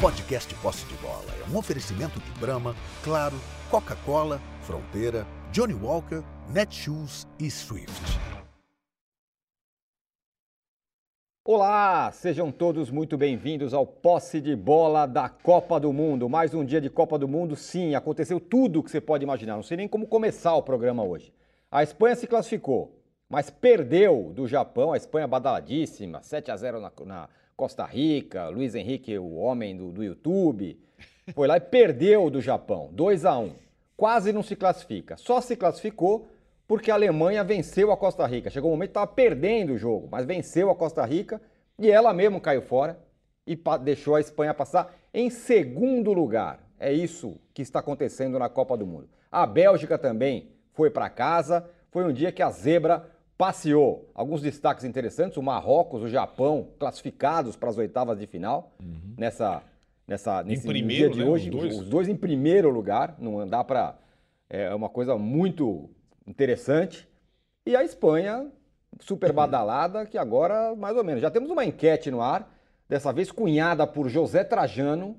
podcast Posse de Bola é um oferecimento de Brahma, Claro, Coca-Cola, Fronteira, Johnny Walker, Netshoes e Swift. Olá, sejam todos muito bem-vindos ao Posse de Bola da Copa do Mundo. Mais um dia de Copa do Mundo, sim, aconteceu tudo o que você pode imaginar. Não sei nem como começar o programa hoje. A Espanha se classificou, mas perdeu do Japão, a Espanha badaladíssima, 7 a 0 na, na Costa Rica, Luiz Henrique, o homem do, do YouTube, foi lá e perdeu do Japão, 2 a 1 Quase não se classifica. Só se classificou porque a Alemanha venceu a Costa Rica. Chegou um momento que estava perdendo o jogo, mas venceu a Costa Rica e ela mesmo caiu fora e deixou a Espanha passar em segundo lugar. É isso que está acontecendo na Copa do Mundo. A Bélgica também foi para casa. Foi um dia que a zebra passeou. Alguns destaques interessantes: o Marrocos, o Japão, classificados para as oitavas de final Uhum. nessa, nessa, nesse primeiro, dia de né, hoje. os dois. Os dois em primeiro lugar. Não dá para. É uma coisa muito interessante. E a Espanha, super badalada, que agora, mais ou menos. Já temos uma enquete no ar, dessa vez cunhada por José Trajano.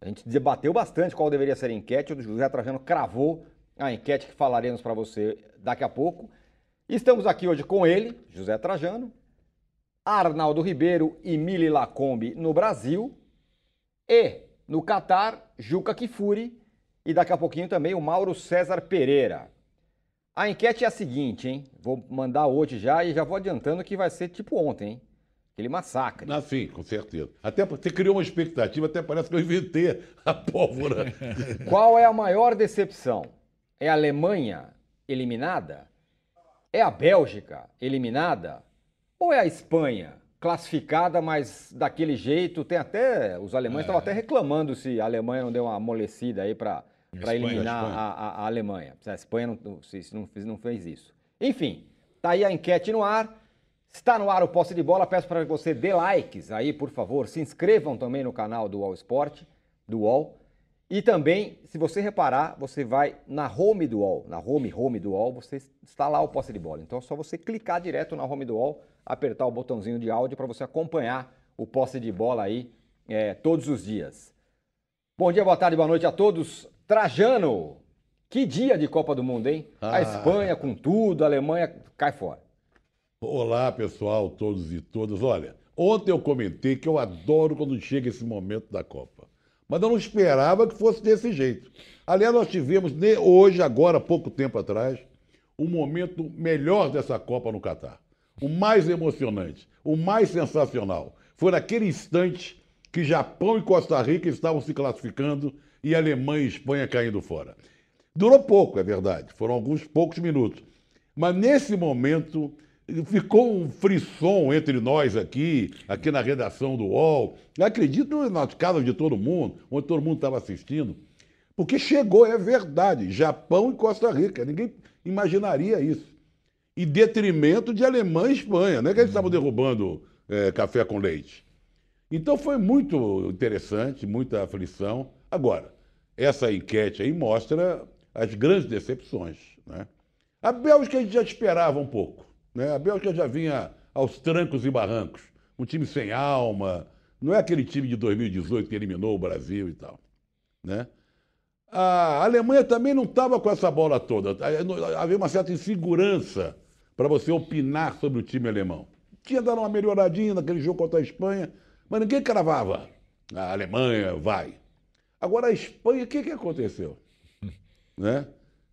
A gente debateu bastante qual deveria ser a enquete. O José Trajano cravou a enquete que falaremos para você daqui a pouco. Estamos aqui hoje com ele, José Trajano, Arnaldo Ribeiro e Mili Lacombe no Brasil e no Catar, Juca Kifuri e daqui a pouquinho também o Mauro César Pereira. A enquete é a seguinte, hein? Vou mandar hoje já e já vou adiantando que vai ser tipo ontem, hein? Aquele massacre. Ah, sim, com certeza. Até você criou uma expectativa, até parece que eu inventei a pólvora. Qual é a maior decepção? É a Alemanha eliminada? É a Bélgica eliminada? Ou é a Espanha classificada, mas daquele jeito? Tem até. Os alemães estavam até reclamando se a Alemanha não deu uma amolecida aí para Espanha, eliminar. A, a- a Alemanha. Se a Espanha não, se não, fez, não fez isso. Enfim, tá aí a enquete no ar. Está no ar o posse de bola. Peço para que você dê likes aí, por favor. Se inscrevam também no canal do UOL Esporte, do UOL. E também, se você reparar, você vai na home do UOL, na home, home do UOL, você está lá o posse de bola. Então é só você clicar direto na home do UOL, apertar o botãozinho de áudio para você acompanhar o posse de bola aí é, todos os dias. Bom dia, boa tarde, boa noite a todos. Trajano, que dia de Copa do Mundo, hein? A Ah. Espanha com tudo, a Alemanha cai fora. Olá, pessoal, todos e todas. Olha, ontem eu comentei que eu adoro quando chega esse momento da Copa. Mas eu não esperava que fosse desse jeito. Aliás, nós tivemos hoje, agora, pouco tempo atrás, um momento melhor dessa Copa no Catar. O mais emocionante, o mais sensacional. Foi naquele instante que Japão e Costa Rica estavam se classificando e Alemanha e Espanha caindo fora. Durou pouco, é verdade. Foram alguns poucos minutos. Mas nesse momento ficou um frisson entre nós aqui, aqui na redação do UOL. Acredito nas casas de todo mundo, onde todo mundo estava assistindo. Porque chegou, é verdade, Japão e Costa Rica. Ninguém imaginaria isso. Em detrimento de Alemanha e Espanha. Não é que eles estavam derrubando eh, café com leite. Então foi muito interessante, muita aflição. Agora, essa enquete aí mostra as grandes decepções. Né? A Bélgica a gente já esperava um pouco. Né? A Bélgica já vinha aos trancos e barrancos. Um time sem alma. Não é aquele time de 2018 que eliminou o Brasil e tal. Né? A Alemanha também não estava com essa bola toda. Havia uma certa insegurança para você opinar sobre o time alemão. Tinha dado uma melhoradinha naquele jogo contra a Espanha, mas ninguém cravava. A Alemanha vai. Agora a Espanha, o que, que aconteceu? Né?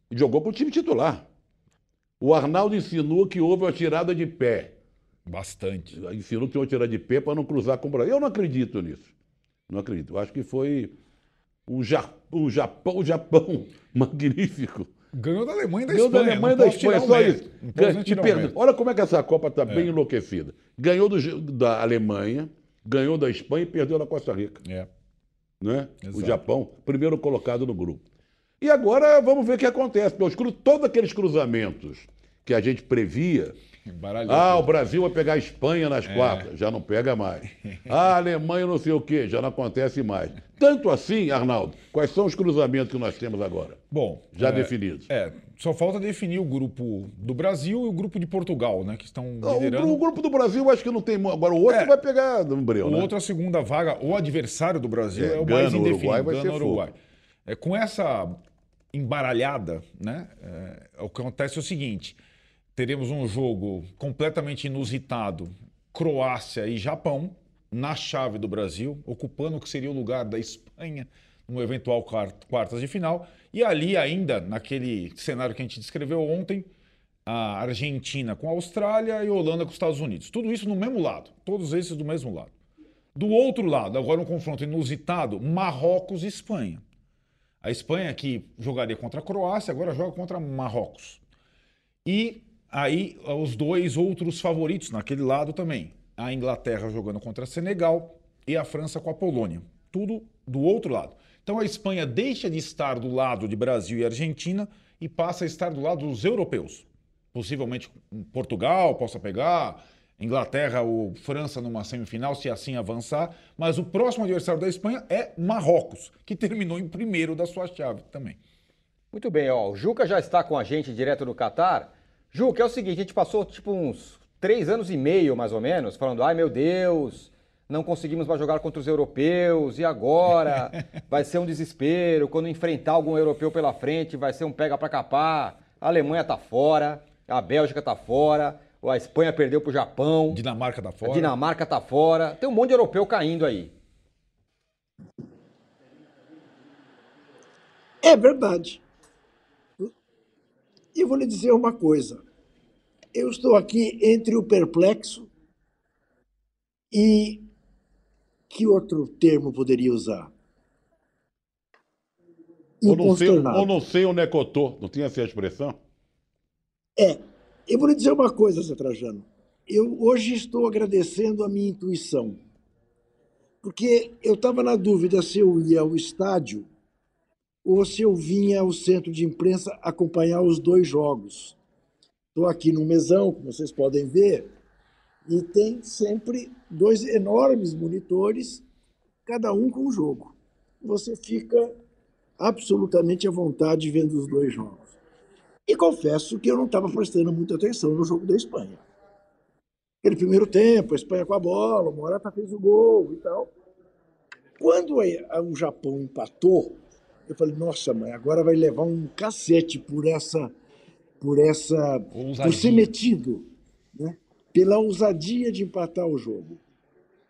Jogou com o time titular. O Arnaldo ensinou que houve uma tirada de pé. Bastante. Ensinou que tinha uma tirada de pé para não cruzar com o Brasil. Eu não acredito nisso. Não acredito. Eu acho que foi um, ja um Japão, um Japão magnífico. Ganhou da Alemanha e da Ganhou da Espanha. Alemanha e da Espanha, o só isso. E o perdeu. Olha como é que essa Copa está bem É. enlouquecida. Ganhou do da Alemanha, ganhou da Espanha e perdeu da Costa Rica. É. Né? O. Japão, primeiro colocado no grupo. E agora vamos ver o que acontece. porque Todos aqueles cruzamentos que a gente previa. Embaralhou Ah, o. Brasil vai pegar a Espanha nas quartas. Já não pega mais. Ah, a Alemanha não sei o quê. Já não acontece mais. Tanto assim, Arnaldo, quais são os cruzamentos que nós temos agora? Bom, Já é, definidos. É, só falta definir o grupo do Brasil e o grupo de Portugal, né? Que estão Não, liderando. O, o grupo do Brasil acho que não tem. Agora o outro É. vai pegar no breu, O né? outro, a segunda vaga, o adversário do Brasil É, é, o Gana, mais indefinido. Uruguai vai Gana, ser. Uruguai. É, com essa embaralhada, né? é, o que acontece é o seguinte: teremos um jogo completamente inusitado, Croácia e Japão, na chave do Brasil, ocupando o que seria o lugar da Espanha no eventual quart- quartas de final. E ali ainda, naquele cenário que a gente descreveu ontem, a Argentina com a Austrália e a Holanda com os Estados Unidos. Tudo isso no mesmo lado, todos esses do mesmo lado. Do outro lado, agora um confronto inusitado, Marrocos e Espanha. A Espanha que jogaria contra a Croácia, agora joga contra Marrocos. E aí os dois outros favoritos naquele lado também. A Inglaterra jogando contra Senegal e a França com a Polônia. Tudo do outro lado. Então a Espanha deixa de estar do lado de Brasil e Argentina e passa a estar do lado dos europeus. Possivelmente Portugal possa pegar, Inglaterra ou França numa semifinal, se assim avançar. Mas o próximo adversário da Espanha é Marrocos, que terminou em primeiro da sua chave também. Muito bem, ó. O Juca já está com a gente direto do Catar. Juca, é o seguinte, a gente passou tipo uns três anos e meio, mais ou menos, falando, ai meu Deus, não conseguimos mais jogar contra os europeus, e agora? Vai ser um desespero, quando enfrentar algum europeu pela frente, vai ser um pega pra capar. A Alemanha tá fora, a Bélgica tá fora, a Espanha perdeu pro Japão, Dinamarca tá a fora. Dinamarca tá fora. Tem um monte de europeu caindo aí. É verdade. E eu vou lhe dizer uma coisa. Eu estou aqui entre o perplexo e que outro termo poderia usar? Ou não sei, ou não sei onde é que eu tô. Não tinha essa expressão? É, eu vou lhe dizer uma coisa, Zé Trajano. Eu hoje estou agradecendo a minha intuição. Porque eu estava na dúvida se eu ia ao estádio ou se eu vinha ao centro de imprensa acompanhar os dois jogos. Estou aqui no mesão, como vocês podem ver, e tem sempre dois enormes monitores, cada um com um jogo. Você fica absolutamente à vontade vendo os dois jogos. E confesso que eu não estava prestando muita atenção no jogo da Espanha. Aquele primeiro tempo, a Espanha com a bola, o Morata fez o gol e tal. Quando o Japão empatou, eu falei, nossa, mãe, agora vai levar um cacete por essa. por essa. por Ousadia. ser metido, né? pela ousadia de empatar o jogo.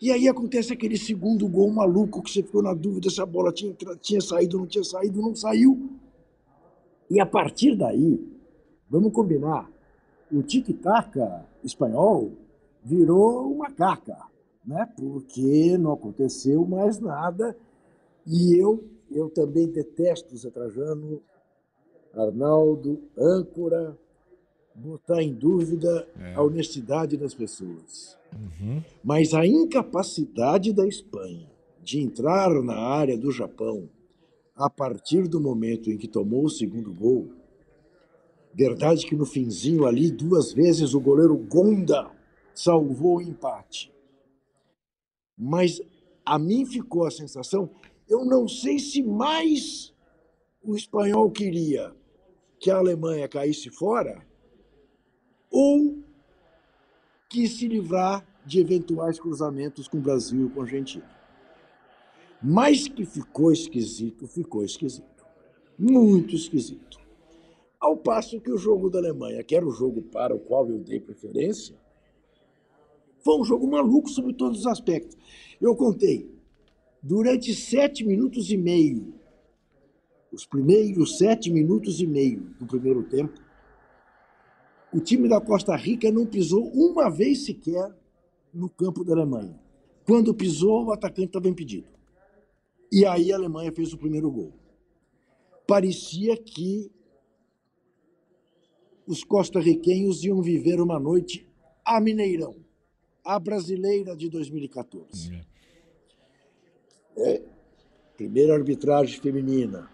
E aí acontece aquele segundo gol maluco que você ficou na dúvida se a bola tinha, tinha saído não tinha saído, não saiu. E a partir daí, vamos combinar, o tic-tac espanhol virou uma caca, né? porque não aconteceu mais nada. E eu, eu também detesto, Zé Trajano, Arnaldo, âncora, botar em dúvida a honestidade das pessoas. Mas a incapacidade da Espanha de entrar na área do Japão a partir do momento em que tomou o segundo gol, verdade que no finzinho ali, duas vezes o goleiro Gonda salvou o empate. Mas a mim ficou a sensação, eu não sei se mais o espanhol queria que a Alemanha caísse fora ou quis se livrar de eventuais cruzamentos com o Brasil e com a Argentina. Mas que ficou esquisito, ficou esquisito. Muito esquisito. Ao passo que o jogo da Alemanha, que era o jogo para o qual eu dei preferência, foi um jogo maluco sobre todos os aspectos. Eu contei, durante sete minutos e meio, os primeiros sete minutos e meio do primeiro tempo, o time da Costa Rica não pisou uma vez sequer no campo da Alemanha. Quando pisou, o atacante estava impedido. E aí a Alemanha fez o primeiro gol. Parecia que os costarriquenhos iam viver uma noite a Mineirão, a brasileira de 2014. É, primeira arbitragem feminina.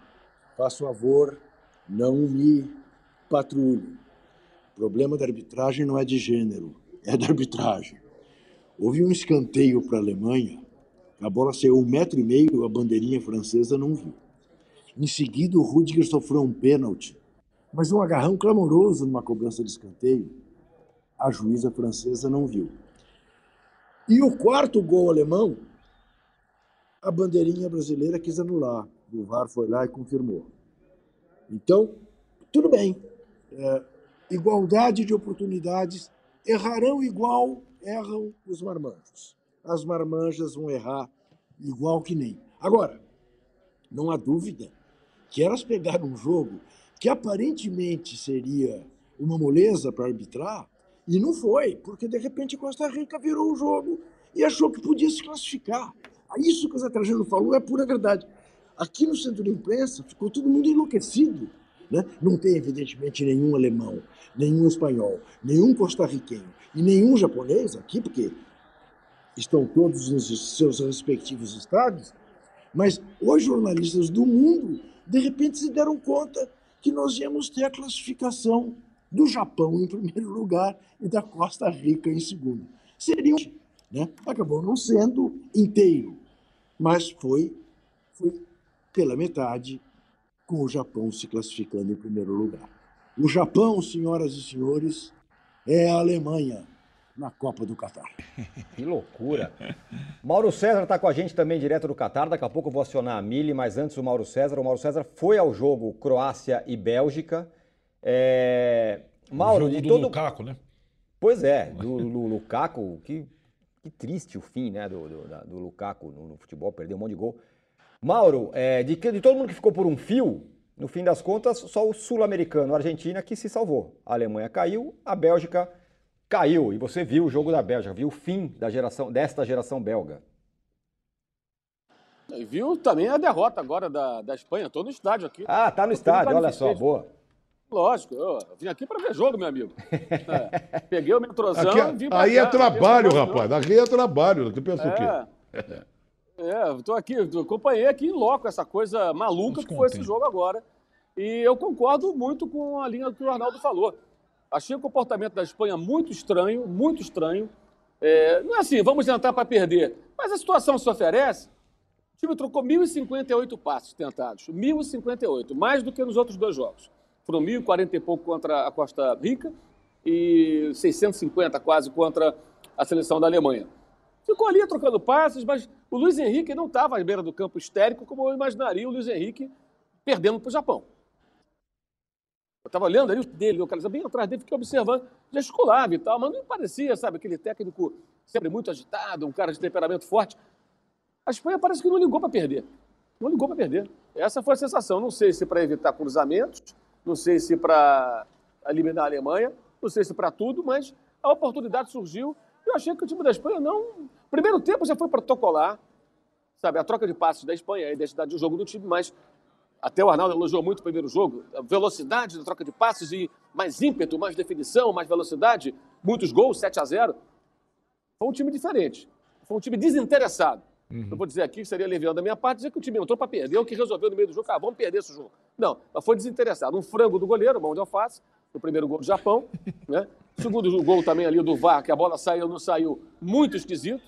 Faça favor, não me patrulhe problema da arbitragem não é de gênero, é da arbitragem. Houve um escanteio para a Alemanha, a bola saiu um metro e meio, a bandeirinha francesa não viu. Em seguida, o Rudiger sofreu um pênalti, mas um agarrão clamoroso numa cobrança de escanteio. A juíza francesa não viu. E o quarto gol alemão, a bandeirinha brasileira quis anular. O VAR foi lá e confirmou. Então, tudo bem. É, igualdade de oportunidades. Errarão igual erram os marmanjos. As marmanjas vão errar igual que nem. Agora, não há dúvida que elas pegaram um jogo que aparentemente seria uma moleza para arbitrar, e não foi, porque de repente Costa Rica virou o jogo e achou que podia se classificar. Isso que o Zé Trajano falou é pura verdade. Aqui no centro de imprensa ficou todo mundo enlouquecido. Né? Não tem, evidentemente, nenhum alemão, nenhum espanhol, nenhum costarriquenho e nenhum japonês aqui, porque estão todos nos seus respectivos estados, mas os jornalistas do mundo, de repente, se deram conta que nós íamos ter a classificação do Japão em primeiro lugar e da Costa Rica em segundo. Seria, né? Acabou não sendo inteiro, mas foi, foi pela metade com o Japão se classificando em primeiro lugar. O Japão, senhoras e senhores, é a Alemanha na Copa do Catar. Que loucura. Mauro César está com a gente também direto do Catar. Daqui a pouco eu vou acionar a Mili, mas antes o Mauro César. O Mauro César foi ao jogo Croácia e Bélgica. É... Mauro, o jogo de do todo. Lukaku, né? Pois é, do, do Lukaku, que, que triste o fim né, do, do, da- do Lukaku no, no futebol, perdeu um monte de gol. Mauro, é, de, de todo mundo que ficou por um fio, no fim das contas, só o sul-americano, a Argentina, que se salvou. A Alemanha caiu, a Bélgica caiu. E você viu o jogo da Bélgica, viu o fim da geração, desta geração belga. E viu também a derrota agora da, da Espanha. Estou no estádio aqui. Ah, tá no estádio, olha só, boa. Lógico, eu vim aqui para ver jogo, meu amigo. É, peguei o metrozão Aqui- e vim pra aí cá, é trabalho, rapaz. Aqui é trabalho. Tu pensa o quê? É, é estou aqui, eu acompanhei aqui em loco essa coisa maluca Nos que foi esse jogo agora. E eu concordo muito com a linha que o Arnaldo falou. Achei o comportamento da Espanha muito estranho, muito estranho. É, não é assim, vamos tentar para perder. Mas a situação se oferece. O time trocou 1.058 passes tentados. 1.058, mais do que nos outros dois jogos. Foram 1.040 e pouco contra a Costa Rica e 650 quase contra a seleção da Alemanha. Ficou ali trocando passes, mas o Luiz Henrique não estava à beira do campo histérico como eu imaginaria o Luiz Henrique perdendo para o Japão. Eu estava olhando ali o dele, localizado bem atrás dele, fiquei observando, gesticulava e tal, mas não parecia, sabe, aquele técnico sempre muito agitado, um cara de temperamento forte. A Espanha parece que não ligou para perder. Não ligou para perder. Essa foi a sensação. Não sei se para evitar cruzamentos, não sei se para eliminar a Alemanha, não sei se para tudo, mas a oportunidade surgiu. Eu achei que o time da Espanha não. Primeiro tempo já foi protocolar, sabe? A troca de passes da Espanha, a identidade do jogo do time, mas até o Arnaldo elogiou muito o primeiro jogo, a velocidade da troca de passes e mais ímpeto, mais definição, mais velocidade, muitos gols, 7 a 0 Foi um time diferente. Foi um time desinteressado. Não vou dizer aqui que seria leviano da minha parte dizer que o time entrou para perder, o que resolveu no meio do jogo, ah, vamos perder esse jogo. Não, mas foi desinteressado. Um frango do goleiro, mão de alface, no primeiro gol do Japão. Né? Segundo gol também ali do VAR, que a bola saiu ou não saiu, muito esquisito.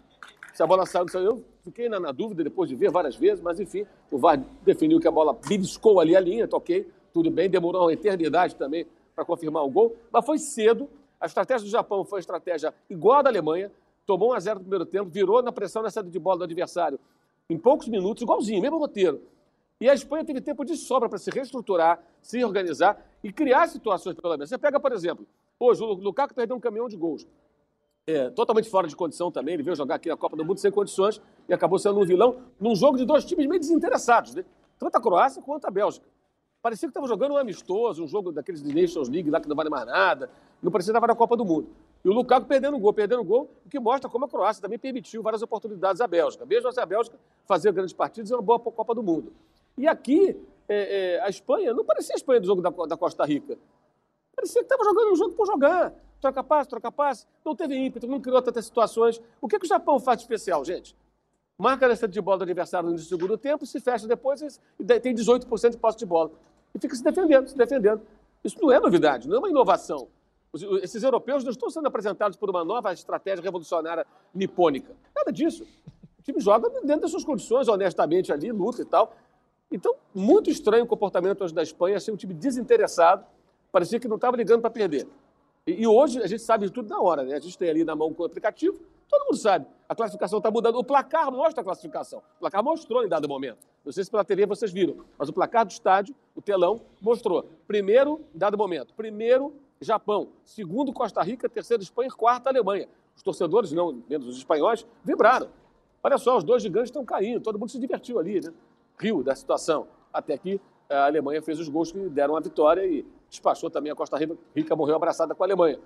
Se a bola saiu saiu, eu fiquei na, na dúvida depois de ver várias vezes, mas enfim, o VAR definiu que a bola beliscou ali a linha, toquei, tudo bem, demorou uma eternidade também para confirmar o gol, mas foi cedo. A estratégia do Japão foi uma estratégia igual à da Alemanha, tomou 1 a 0 no primeiro tempo, virou na pressão na saída de bola do adversário em poucos minutos, igualzinho, mesmo roteiro. E a Espanha teve tempo de sobra para se reestruturar, se organizar e criar situações pela menos. Você pega, por exemplo, hoje o Lukaku perdeu um caminhão de gols. É, totalmente fora de condição também, ele veio jogar aqui na Copa do Mundo sem condições e acabou sendo um vilão num jogo de dois times meio desinteressados, né? tanto a Croácia quanto a Bélgica. Parecia que estava jogando um amistoso, um jogo daqueles de Nations League lá que não vale mais nada, não parecia que estava na Copa do Mundo. E o Lukaku perdendo gol, perdendo gol, o que mostra como a Croácia também permitiu várias oportunidades à Bélgica. Mesmo assim, a Bélgica fazia grandes partidas e uma boa Copa do Mundo. E aqui, é, é, a Espanha, não parecia a Espanha do jogo da, da Costa Rica. Parecia que estava jogando um jogo por jogar. Troca passe, troca passe. Não teve ímpeto, não criou tantas situações. O que, que o Japão faz de especial, gente? Marca a de bola do adversário no segundo tempo, se fecha depois e tem 18% de posse de bola. E fica se defendendo, se defendendo. Isso não é novidade, não é uma inovação. esses europeus não estão sendo apresentados por uma nova estratégia revolucionária nipônica. Nada disso. O time joga dentro das suas condições, honestamente ali, luta e tal. Então, muito estranho o comportamento hoje da Espanha, assim, um time desinteressado, parecia que não estava ligando para perder. E, e, hoje a gente sabe de tudo na hora, né? A gente tem ali na mão o aplicativo, todo mundo sabe. A classificação está mudando. O placar mostra a classificação. O placar mostrou em dado momento. Não sei se pela TV vocês viram, mas o placar do estádio, o telão, mostrou. Primeiro, em dado momento. Primeiro, Japão. Segundo, Costa Rica. Terceiro, Espanha. Quarto, Alemanha. Os torcedores, não menos os espanhóis, vibraram. Olha só, os dois gigantes estão caindo. Todo mundo se divertiu ali, né? Riu da situação. Até que a Alemanha fez os gols que deram a vitória e despachou também a Costa Rica, morreu abraçada com a Alemanha.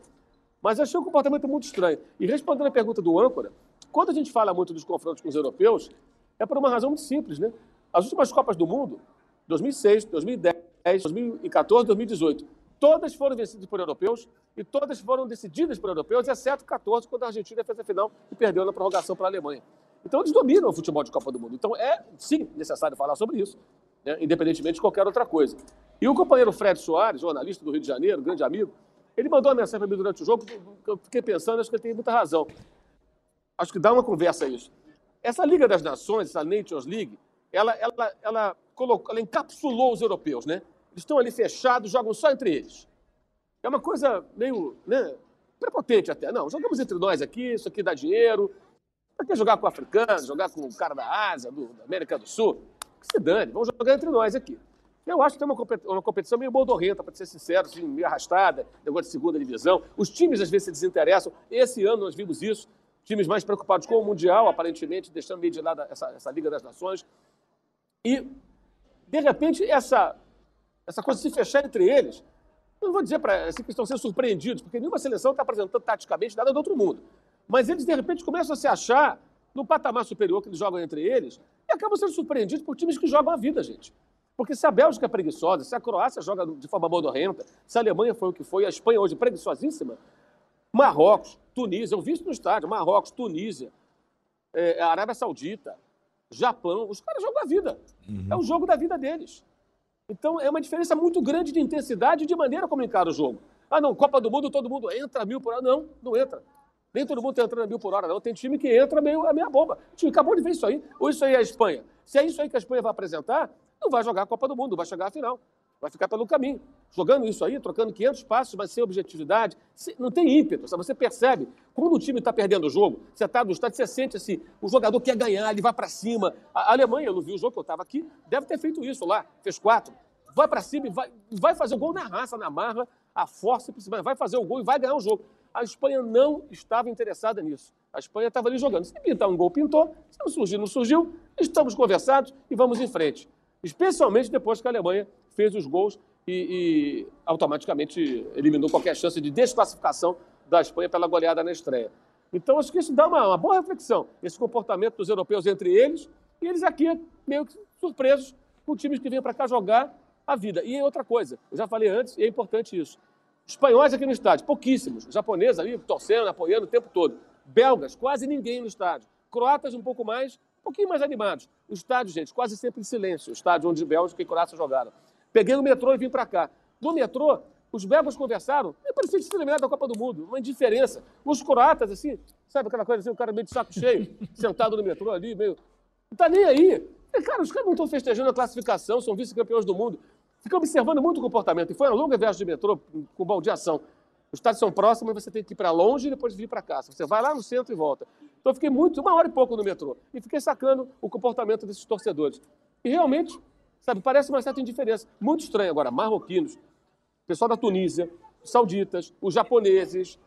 Mas achei um comportamento muito estranho. E respondendo a pergunta do âncora, quando a gente fala muito dos confrontos com os europeus, é por uma razão muito simples, né? As últimas Copas do Mundo, 2006, 2010, 2014, 2018, todas foram vencidas por europeus e todas foram decididas por europeus, exceto 14, quando a Argentina fez a final e perdeu na prorrogação para a Alemanha. Então eles dominam o futebol de Copa do Mundo. Então é, sim, necessário falar sobre isso, né? independentemente de qualquer outra coisa. E o companheiro Fred Soares, jornalista do Rio de Janeiro, grande amigo, ele mandou uma mensagem para mim durante o jogo eu fiquei pensando, acho que ele tem muita razão. Acho que dá uma conversa isso. Essa Liga das Nações, essa Nations League, ela, ela, ela, colocou, ela encapsulou os europeus, né? Eles estão ali fechados, jogam só entre eles. É uma coisa meio né, prepotente até. Não, jogamos entre nós aqui, isso aqui dá dinheiro. Para que jogar com o africano, jogar com o cara da Ásia, do, da América do Sul? Que se dane, vamos jogar entre nós aqui. Eu acho que tem uma competição meio bordorrenta, para ser sincero, assim, meio arrastada, negócio de segunda divisão. Os times às vezes se desinteressam. Esse ano nós vimos isso. Times mais preocupados com o Mundial, aparentemente, deixando meio de lado essa, essa Liga das Nações. E, de repente, essa, essa coisa se fechar entre eles, não vou dizer para assim, que estão sendo surpreendidos, porque nenhuma seleção está apresentando taticamente nada do outro mundo. Mas eles, de repente, começam a se achar no patamar superior que eles jogam entre eles acabam sendo surpreendidos por times que jogam a vida, gente. Porque se a Bélgica é preguiçosa, se a Croácia joga de forma modorrenta, se a Alemanha foi o que foi, a Espanha hoje é preguiçosíssima, Marrocos, Tunísia, eu vi isso no estádio, Marrocos, Tunísia, é, Arábia Saudita, Japão, os caras jogam a vida. Uhum. É o jogo da vida deles. Então é uma diferença muito grande de intensidade e de maneira como encara o jogo. Ah, não, Copa do Mundo, todo mundo entra mil por hora. Não, não entra. Nem todo mundo está entrando a mil por hora, não. Tem time que entra meio a meia bomba. O time acabou de ver isso aí. Ou isso aí é a Espanha. Se é isso aí que a Espanha vai apresentar, não vai jogar a Copa do Mundo, vai chegar à final. Vai ficar pelo caminho. Jogando isso aí, trocando 500 passos, mas sem objetividade. Não tem ímpeto. Você percebe, quando o time está perdendo o jogo, você está no estádio, você sente assim, o jogador quer ganhar, ele vai para cima. A Alemanha, eu não vi o jogo que eu estava aqui, deve ter feito isso lá, fez quatro. Vai para cima e vai, vai fazer o gol na raça, na marra, a força, vai fazer o gol e vai ganhar o jogo. A Espanha não estava interessada nisso. A Espanha estava ali jogando. Se pintar um gol, pintou. Se não surgiu, não surgiu. Estamos conversados e vamos em frente especialmente depois que a Alemanha fez os gols e, e automaticamente eliminou qualquer chance de desclassificação da Espanha pela goleada na estreia. Então, acho que isso dá uma, uma boa reflexão, esse comportamento dos europeus entre eles, e eles aqui meio que surpresos com times que vêm para cá jogar a vida. E outra coisa, eu já falei antes, e é importante isso. Espanhóis aqui no estádio, pouquíssimos. Japoneses ali torcendo, apoiando o tempo todo. Belgas, quase ninguém no estádio. Croatas, um pouco mais um pouquinho mais animados. O estádio, gente, quase sempre em silêncio. O estádio onde Bélgica e Croácia jogaram. Peguei no metrô e vim para cá. No metrô, os belgas conversaram, e parecia de ser eliminado da Copa do Mundo, uma indiferença. Os croatas, assim, sabe aquela coisa assim, o cara meio de saco cheio, sentado no metrô ali, meio. Não tá nem aí. E, cara, os caras não estão festejando a classificação, são vice-campeões do mundo. Ficam observando muito o comportamento. E foi uma longa viagem de metrô com baldeação. Os estádios são próximos, mas você tem que ir para longe e depois vir para cá. Você vai lá no centro e volta. Então eu fiquei muito, uma hora e pouco no metrô. E fiquei sacando o comportamento desses torcedores. E realmente, sabe, parece uma certa indiferença. Muito estranho agora. Marroquinos, pessoal da Tunísia, sauditas, os japoneses,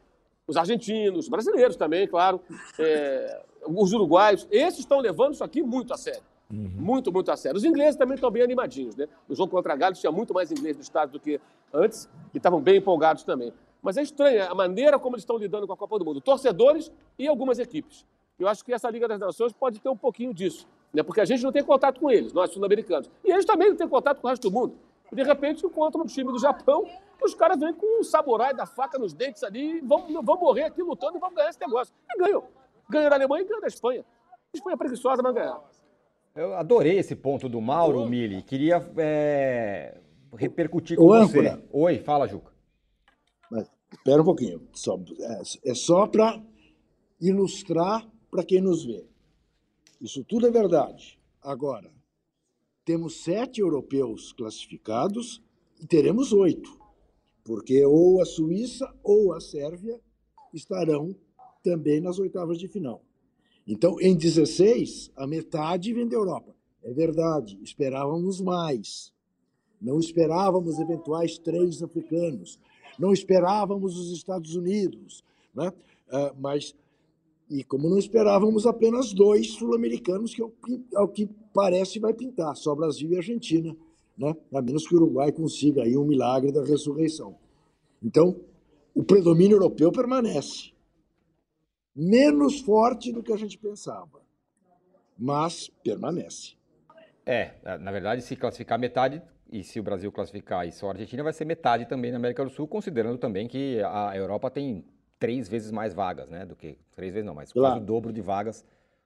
os argentinos, brasileiros também, claro, é, os uruguaios, esses estão levando isso aqui muito a sério. Uhum. Muito, muito a sério. Os ingleses também estão bem animadinhos, né? No jogo contra a Gales tinha muito mais inglês no estádio do que antes, e estavam bem empolgados também. Mas é estranha a maneira como eles estão lidando com a Copa do Mundo. Torcedores e algumas equipes. Eu acho que essa Liga das Nações pode ter um pouquinho disso. Né? Porque a gente não tem contato com eles, nós sul-americanos. E eles também não têm contato com o resto do mundo. E de repente encontram um time do Japão os caras vêm com um samurai da faca nos dentes ali e vão, vão morrer aqui lutando e vão ganhar esse negócio. E ganham. Ganham da Alemanha e ganham da Espanha. A Espanha é preguiçosa, mas ganhar. Eu adorei esse ponto do Mauro, Mili. Queria é, repercutir com o você. Oi, fala, Juca. Mas Espera um pouquinho. Só, é, é só para ilustrar para quem nos vê. Isso tudo é verdade. Agora, temos sete europeus classificados e teremos oito, porque ou a Suíça ou a Sérvia estarão também nas oitavas de final. Então, em 16, a metade vem da Europa. É verdade, esperávamos mais. Não esperávamos eventuais três africanos. Não esperávamos os Estados Unidos. Né? Uh, mas, e como não esperávamos apenas dois sul-americanos, que ao que parece vai pintar, só Brasil e Argentina, né? a menos que o Uruguai consiga aí um milagre da ressurreição. Então, o predomínio europeu permanece menos forte do que a gente pensava, mas permanece. É, na verdade, se classificar metade, e se o Brasil classificar e só a Argentina, vai ser metade também na América do Sul, considerando também que a Europa tem três vezes mais vagas, né? Do que. Três vezes não, mas claro. quase o dobro de vagas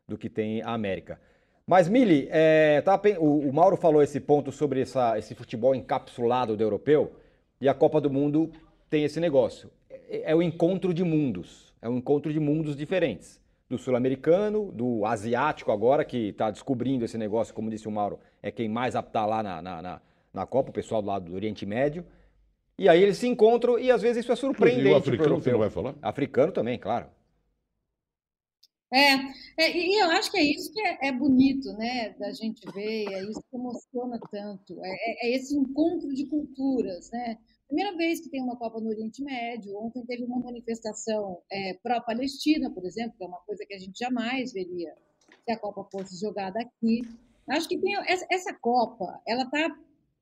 do que tem a América. Mas, Mili, é, tá, o, o, Mauro falou esse ponto sobre essa, esse futebol encapsulado do europeu, e a Copa do Mundo tem esse negócio. É, é o encontro de mundos. É um encontro de mundos diferentes. Do sul-americano, do asiático agora, que está descobrindo esse negócio, como disse o Mauro, é quem mais está lá na, na, na, na, Copa, o pessoal do lado do Oriente Médio. E aí eles se encontram e às vezes isso é surpreendente. E o africano você não vai falar? Africano também, claro. É, é, e eu acho que é isso que é, é, bonito, né, da gente ver, é isso que emociona tanto, é, é, é esse encontro de culturas, né, Primeira vez que tem uma Copa no Oriente Médio. Ontem teve uma manifestação é, pró-Palestina, por exemplo, que é uma coisa que a gente jamais veria se a Copa fosse jogada aqui. Acho que tem essa, Copa, ela está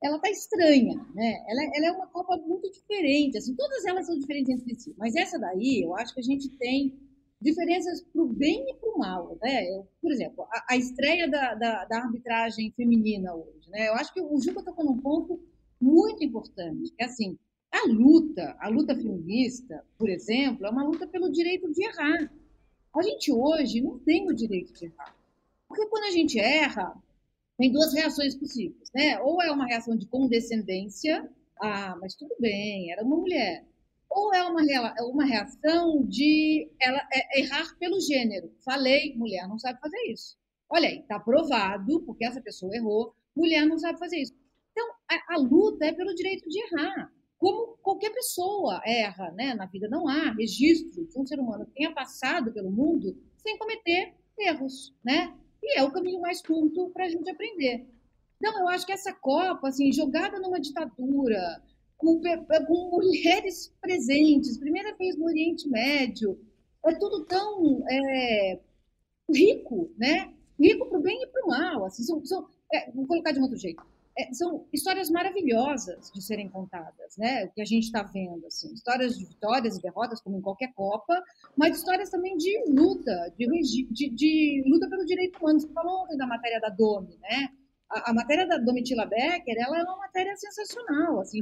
ela tá estranha, né? Ela, ela, é uma Copa muito diferente, assim, todas elas são diferentes entre si, mas essa daí, eu acho que a gente tem diferenças para o bem e para o mal, né? Eu, por exemplo, a, a estreia da, da, da, arbitragem feminina hoje, né? Eu acho que o Juca tocou num ponto muito importante, que é assim, a luta, a luta feminista, por exemplo, é uma luta pelo direito de errar. A gente hoje não tem o direito de errar. Porque quando a gente erra, tem duas reações possíveis, né? Ou é uma reação de condescendência, ah, mas tudo bem, era uma mulher. Ou é uma, uma reação de ela é, errar pelo gênero. Falei, mulher não sabe fazer isso. Olha aí, está provado, porque essa pessoa errou, mulher não sabe fazer isso. A, a, luta é pelo direito de errar. Como qualquer pessoa erra, né? Na vida não há registro de um ser humano que tenha passado pelo mundo sem cometer erros, né? E é o caminho mais curto para a gente aprender. Então, eu acho que essa Copa, assim, jogada numa ditadura, com, com mulheres presentes, primeira vez no Oriente Médio, é tudo tão é, rico, né? Rico para o bem e para o mal. Assim, são, são, é, vou colocar de um outro jeito são histórias maravilhosas de serem contadas, né? O que a gente está vendo, assim, histórias de vitórias e derrotas, como em qualquer Copa, mas histórias também de luta, de, de, de luta pelo direito humano. Você falou ontem da matéria da Domi, né? A, a, matéria da Domitila Becker, ela é uma matéria sensacional, assim.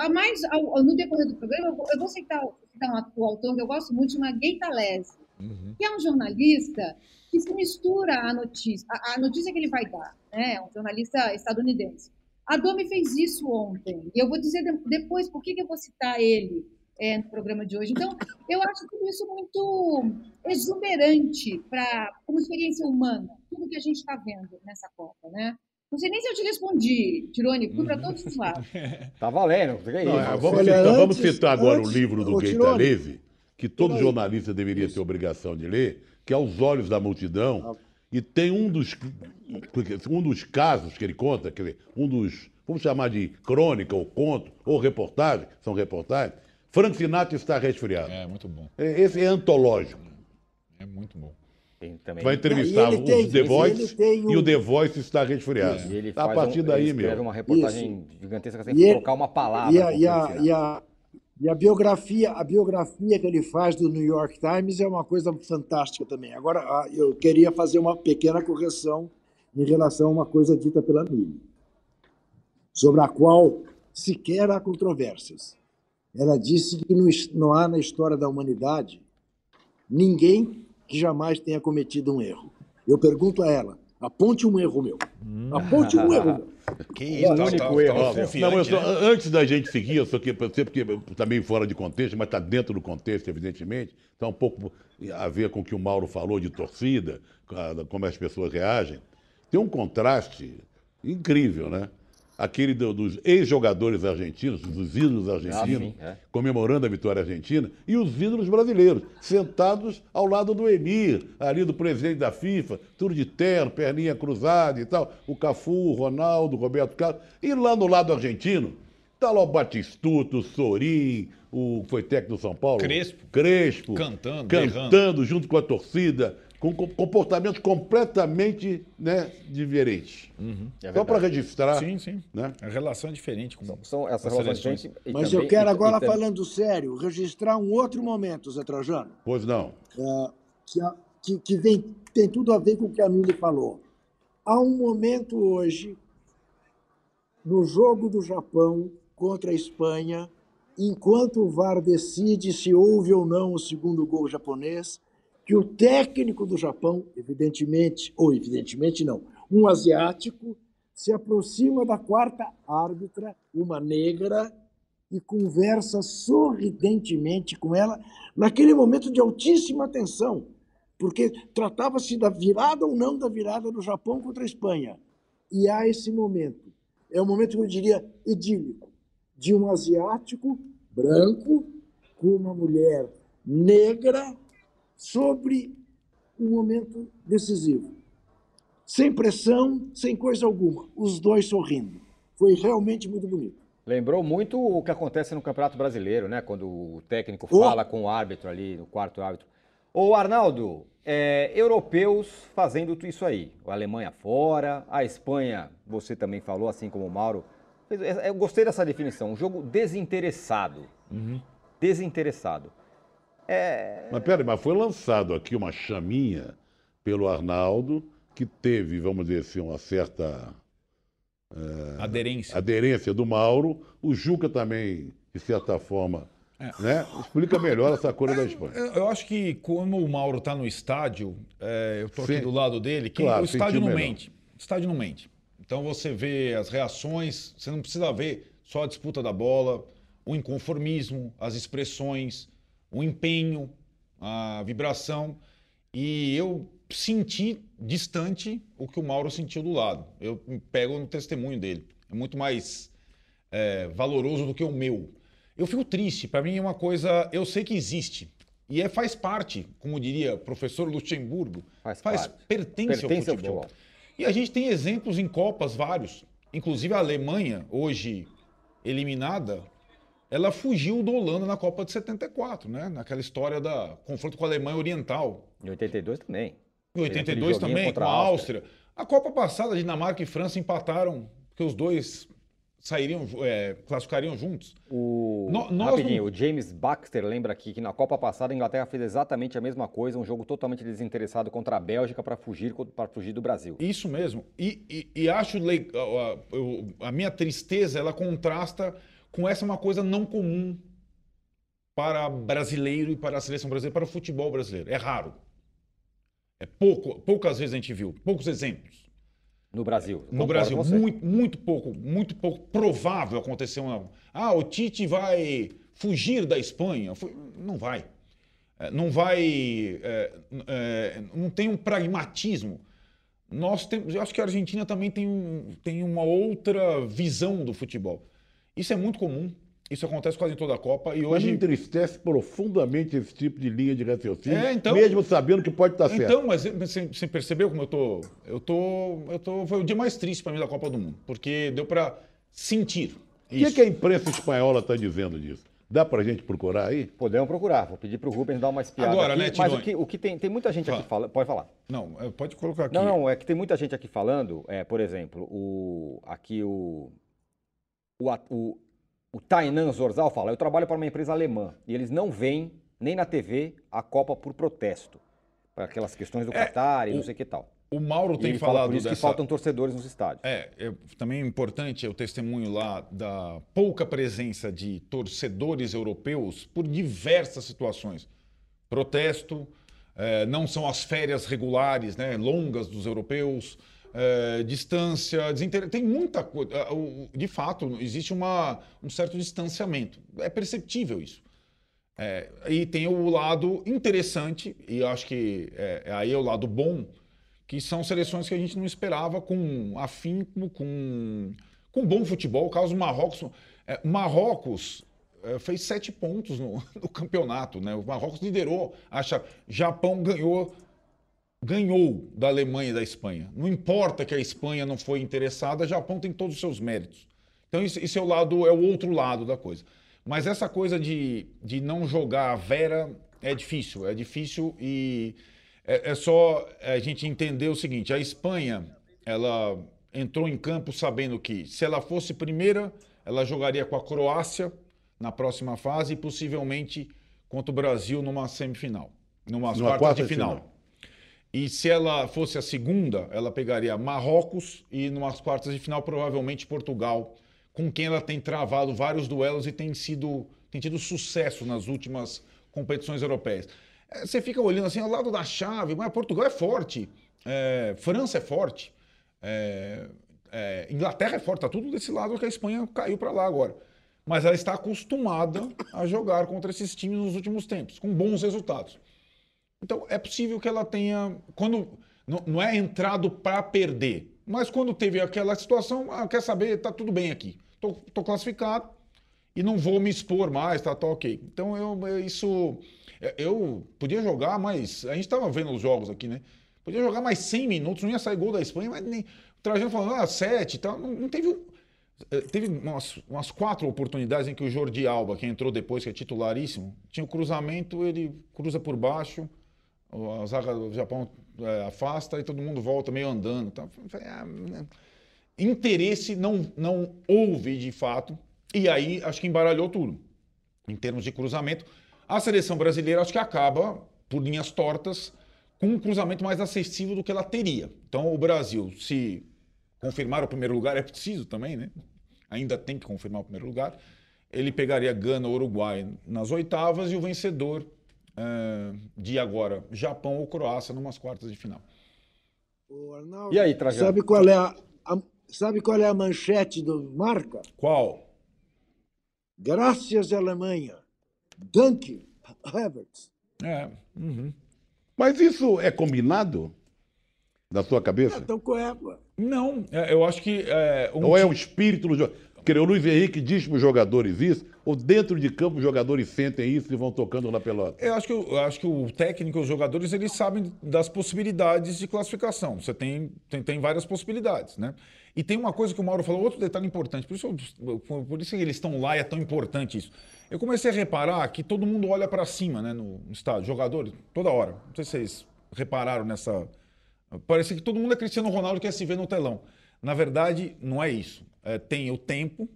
A mais, no decorrer do programa, eu vou, eu vou citar, citar o autor que eu gosto muito, chama Gay Talese, uhum. que é um jornalista que se mistura a notícia, a, a notícia que ele vai dar, né? Um jornalista estadunidense. A Domi fez isso ontem, e eu vou dizer depois por que, que eu vou citar ele é, no programa de hoje. Então, eu acho tudo isso muito exuberante para como experiência humana, tudo que a gente está vendo nessa Copa, né? Não sei nem se eu te respondi, Tirone, fui para uhum. todos os lados. tá valendo. É Não, é, vamos, citar, antes, vamos, citar, agora antes, o livro do Gaetalese, que todo jornalista deveria ter obrigação de ler, que é Os Olhos da Multidão, e tem um dos, um dos casos que ele conta, quer dizer, um dos, vamos chamar de crônica, ou conto, ou reportagem, são reportagens, Frank Sinatra está resfriado. É, muito bom. É, esse é antológico. É muito bom. Também... Vai entrevistar os tem, The Voice um... e o The Voice está resfriado. a partir um, daí, meu. uma reportagem Isso. gigantesca sem trocar uma palavra. E a, e a, e a, e a biografia, a biografia que ele faz do New York Times é uma coisa fantástica também. Agora, eu queria fazer uma pequena correção em relação a uma coisa dita pela Mili, sobre a qual sequer há controvérsias. Ela disse que não há na história da humanidade ninguém que jamais tenha cometido um erro. Eu pergunto a ela: Aponte um erro meu. Aponte um erro meu. Que isso, tá, único tá, erro. tá Não, só- né? Antes da gente seguir, eu só que eu sei porque está meio fora de contexto, mas está dentro do contexto, evidentemente. Está um pouco a ver com o que o Mauro falou de torcida, como as pessoas reagem. Tem um contraste incrível, né? Aquele do- dos ex-jogadores argentinos, dos ídolos argentinos, sim, é. comemorando a vitória argentina, e os ídolos brasileiros, sentados ao lado do Emir, ali do presidente da FIFA, tudo de terno, perninha cruzada e tal, o Cafu, o Ronaldo, o Roberto Carlos, e lá no lado argentino, tá lá o Batistuto, o Sorin, o foi técnico do São Paulo, Crespo. Crespo, Cantando, cantando junto com a torcida, com com comportamentos completamente né, diferentes. É Só para registrar. Sim, sim. Né? A relação é diferente com São essas com as relações e Mas também- eu quero e- agora, e falando sério, registrar um outro momento, Zé Trajano, Pois não. é, que, a- que- que vem, tem tudo a ver com o que a Mili falou. Há um momento hoje, no jogo do Japão contra a Espanha, enquanto o VAR decide se houve ou não o segundo gol japonês, que o técnico do Japão, evidentemente, ou evidentemente não, um asiático, se aproxima da quarta árbitra, uma negra, e conversa sorridentemente com ela, naquele momento de altíssima tensão, porque tratava-se da virada ou não da virada do Japão contra a Espanha. E há esse momento. É um momento que eu diria idílico, de um asiático branco com uma mulher negra sobre um momento decisivo. Sem pressão, sem coisa alguma, os dois sorrindo. Foi realmente muito bonito. Lembrou muito o que acontece no Campeonato Brasileiro, né? Quando o técnico Oh. fala com o árbitro ali, no quarto árbitro. Ô, Arnaldo, é, europeus fazendo tudo isso aí. A Alemanha fora, a Espanha, você também falou, assim como o Mauro. Fez- Eu gostei dessa definição, um jogo desinteressado. Desinteressado. É, Mas peraí, mas foi lançado aqui uma chaminha pelo Arnaldo, que teve, vamos dizer assim, uma certa aderência. aderência do Mauro. O Juca também, de certa forma, né? Explica melhor essa coisa da Espanha. Eu, acho que como o Mauro está no estádio, é, eu estou aqui do lado dele, que Claro, o estádio não melhor. mente. O estádio não mente. Então você vê as reações, você não precisa ver só a disputa da bola, o inconformismo, as expressões, o empenho, a vibração. E eu senti distante o que o Mauro sentiu do lado. Eu pego no testemunho dele. É muito mais é, valoroso do que o meu. Eu fico triste, para mim é uma coisa, eu sei que existe. E é, faz parte, como diria o professor Luxemburgo, Faz parte. pertence, Pertence ao ao futebol. futebol. E a gente tem exemplos em Copas vários. Inclusive a Alemanha, hoje eliminada, ela fugiu da Holanda na Copa de 74, né? Naquela história da confronto com a Alemanha Oriental. em 82 também. Em Aquele 82 joguinho também, com a Áustria. A Copa passada, Dinamarca e França empataram, porque os dois sairiam, é, classificariam juntos. O... No- Rapidinho, não- o James Baxter lembra aqui que na Copa passada a Inglaterra fez exatamente a mesma coisa, um jogo totalmente desinteressado contra a Bélgica para fugir, para fugir do Brasil. Isso mesmo. E, e- e acho a, a- a minha tristeza, ela contrasta com essa uma coisa não comum para brasileiro e para a seleção brasileira, para o futebol brasileiro. É raro. É pouco, poucas vezes a gente viu, poucos exemplos. No Brasil. No Brasil, muito, muito pouco, muito pouco provável acontecer uma. Ah, o Tite vai fugir da Espanha. Não vai. É, Não vai. é, é, não tem um pragmatismo. Nós temos. Eu acho que a Argentina também tem, um, tem uma outra visão do futebol. Isso é muito comum. Isso acontece quase em toda a Copa. E Mas me hoje. entristece profundamente esse tipo de linha de raciocínio, É, então- mesmo sabendo que pode estar certo. Então, mas você, você percebeu como eu tô, eu tô, eu tô, foi o dia mais triste para mim da Copa do Mundo, porque deu para sentir. o que, que a imprensa espanhola está dizendo disso? Dá para a gente procurar aí? Podemos procurar, vou pedir para o Rubens dar uma espiada Agora, aqui. né, Mas o que, o que tem, tem muita gente Fala. aqui falando, pode falar. Não, é, pode colocar aqui. Não, não, é que tem muita gente aqui falando, é, por exemplo, o, aqui o, o, o, o Tainan Zorzal fala, eu trabalho para uma empresa alemã e eles não veem nem na TV a Copa por protesto, para aquelas questões do Qatar e não o- sei o que tal. O Mauro E tem ele fala falado por isso dessa. que faltam torcedores nos estádios. É, é, também é importante o testemunho lá da pouca presença de torcedores europeus por diversas situações. Protesto, é, não são as férias regulares, né, longas dos europeus, é, distância, tem muita coisa. É, de fato, existe uma, um certo distanciamento. É perceptível isso. É, e tem o lado interessante, e acho que é, é, aí é o lado bom, que são seleções que a gente não esperava com afinco, com, com bom futebol. O caso do Marrocos. É, Marrocos é, fez sete pontos no, no, campeonato, né? O Marrocos liderou, acha. Japão ganhou ganhou da Alemanha e da Espanha. Não importa que a Espanha não foi interessada, Japão tem todos os seus méritos. Então isso, isso é o lado, é o outro lado da coisa. Mas essa coisa de, de não jogar a Vera é difícil, é difícil e é, é só a gente entender o seguinte: a Espanha, ela entrou em campo sabendo que se ela fosse primeira, ela jogaria com a Croácia na próxima fase e possivelmente contra o Brasil numa semifinal, numa, numa quarta, de final. final. E se ela fosse a segunda, ela pegaria Marrocos e numas quartas de final provavelmente Portugal, com quem ela tem travado vários duelos e tem sido tem tido sucesso nas últimas competições europeias. É, você fica olhando assim ao lado da chave, mas Portugal é forte, é, França é forte, é, é Inglaterra é forte, está tudo desse lado que a Espanha caiu para lá agora. Mas ela está acostumada a jogar contra esses times nos últimos tempos, com bons resultados. Então é possível que ela tenha, quando não, não é entrado para perder, mas quando teve aquela situação, ah, quer saber, tá tudo bem aqui, tô, tô classificado e não vou me expor mais, tá, tá ok. Então eu isso eu podia jogar, mas a gente estava vendo os jogos aqui, né? Podia jogar mais 100 minutos, não ia sair gol da Espanha, mas nem o Trajano falando, ah, 7 e tal, não, não teve eh, Teve umas, umas, quatro oportunidades em que o Jordi Alba, que entrou depois, que é titularíssimo, tinha o cruzamento, ele cruza por baixo, a zaga do Japão é, afasta e todo mundo volta meio andando. Tá? Interesse não, não houve de fato, e aí acho que embaralhou tudo. Em termos de cruzamento, a seleção brasileira acho que acaba, por linhas tortas, com um cruzamento mais acessível do que ela teria. Então o Brasil, se confirmar o primeiro lugar, é preciso também, né? Ainda tem que confirmar o primeiro lugar. Ele pegaria Gana Uruguai nas oitavas e o vencedor de agora Japão ou Croácia numas quartas de final. Arnaldo, e aí, Trajano? Sabe qual é a, a, sabe qual é a manchete do Marca? Qual? Graças Alemanha. Danke, Havertz. É. Uhum. Mas isso é combinado na sua cabeça? Então, qual é? Não, é, eu acho que. É, um... Ou é o espírito do jogo? Porque o Luiz Henrique diz para os jogadores isso, ou dentro de campo os jogadores sentem isso e vão tocando na pelota? Eu acho que, eu acho que o técnico e os jogadores eles sabem das possibilidades de classificação. Você tem, tem, tem várias possibilidades, né? E tem uma coisa que o Mauro falou, outro detalhe importante, por isso, por isso que eles estão lá e é tão importante isso. Eu comecei a reparar que todo mundo olha para cima né, no estádio, jogadores, toda hora. Não sei se vocês repararam nessa. Parece que todo mundo é Cristiano Ronaldo e quer se ver no telão. Na verdade, não é isso é, tem o tempo,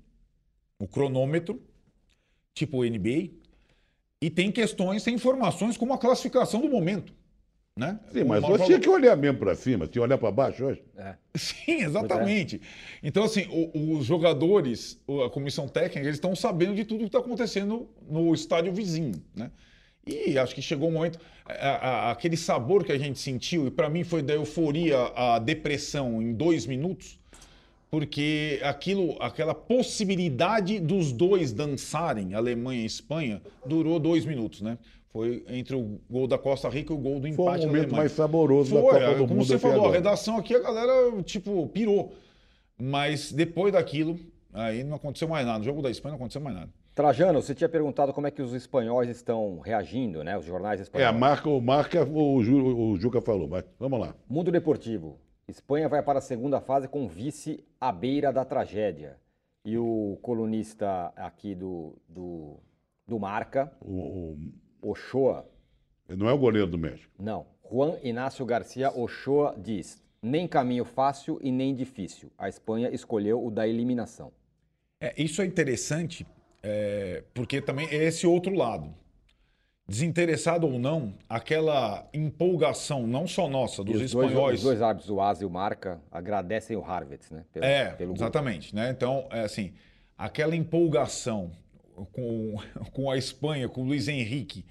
o cronômetro, tipo o NBA, e tem questões, tem informações como a classificação do momento. Né? Sim, mas você falou... tinha que olhar mesmo para cima, tinha que olhar para baixo hoje. É. Sim, exatamente. Então, assim, o, os jogadores, a comissão técnica, eles estão sabendo de tudo que está acontecendo no estádio vizinho. Né? E acho que chegou o um momento, a, a, aquele sabor que a gente sentiu, e para mim foi da euforia à depressão em dois minutos, porque aquilo, aquela possibilidade dos dois dançarem, Alemanha e Espanha, durou dois minutos, né? Foi entre o gol da Costa Rica e o gol do empate Foi o momento mais saboroso Foi, da Copa do como Mundo. Como você falou, agora. a redação aqui, a galera, tipo, pirou. Mas depois daquilo, aí não aconteceu mais nada. No jogo da Espanha não aconteceu mais nada. Trajano, você tinha perguntado como é que os espanhóis estão reagindo, né? Os jornais espanhóis. É, a marca, o marca o, o Juca falou, mas vamos lá. Mundo Deportivo. Espanha vai para a segunda fase com vice à beira da tragédia. E o colunista aqui do, do, do Marca, o, o... Ochoa. Não é o goleiro do México. Não. Juan Inácio Garcia Ochoa diz: nem caminho fácil e nem difícil. A Espanha escolheu o da eliminação. É, isso é interessante, é, porque também é esse outro lado desinteressado ou não, aquela empolgação, não só nossa, dos espanhóis. Dois, os dois árbitros, o Asa e o Marca, agradecem o Harvard, né? Pelo, é, pelo exatamente. Né? Então, é assim, aquela empolgação com, com a Espanha, com o Luiz Henrique,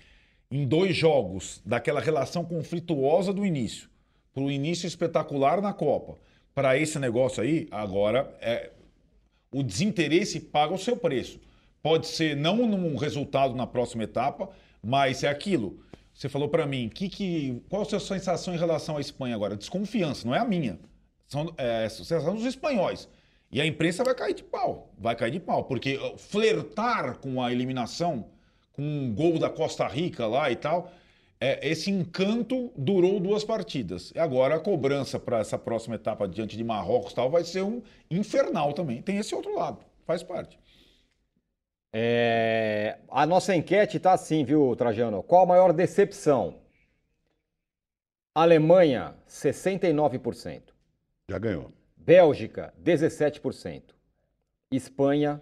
em dois jogos, daquela relação conflituosa do início, para o início espetacular na Copa, para esse negócio aí, agora é, o desinteresse paga o seu preço. Pode ser não num resultado na próxima etapa, mas é aquilo. Você falou para mim, que, que, qual a sua sensação em relação à Espanha agora? Desconfiança, não é a minha. São é, sensação dos espanhóis. E a imprensa vai cair de pau. Vai cair de pau. Porque flertar com a eliminação, com um gol da Costa Rica lá e tal, é, esse encanto durou duas partidas. E agora a cobrança para essa próxima etapa diante de Marrocos tal vai ser um infernal também. Tem esse outro lado. Faz parte. É, a nossa enquete tá assim, viu, Trajano? Qual a maior decepção? Alemanha, 69%. Já ganhou. Bélgica, 17%. Espanha,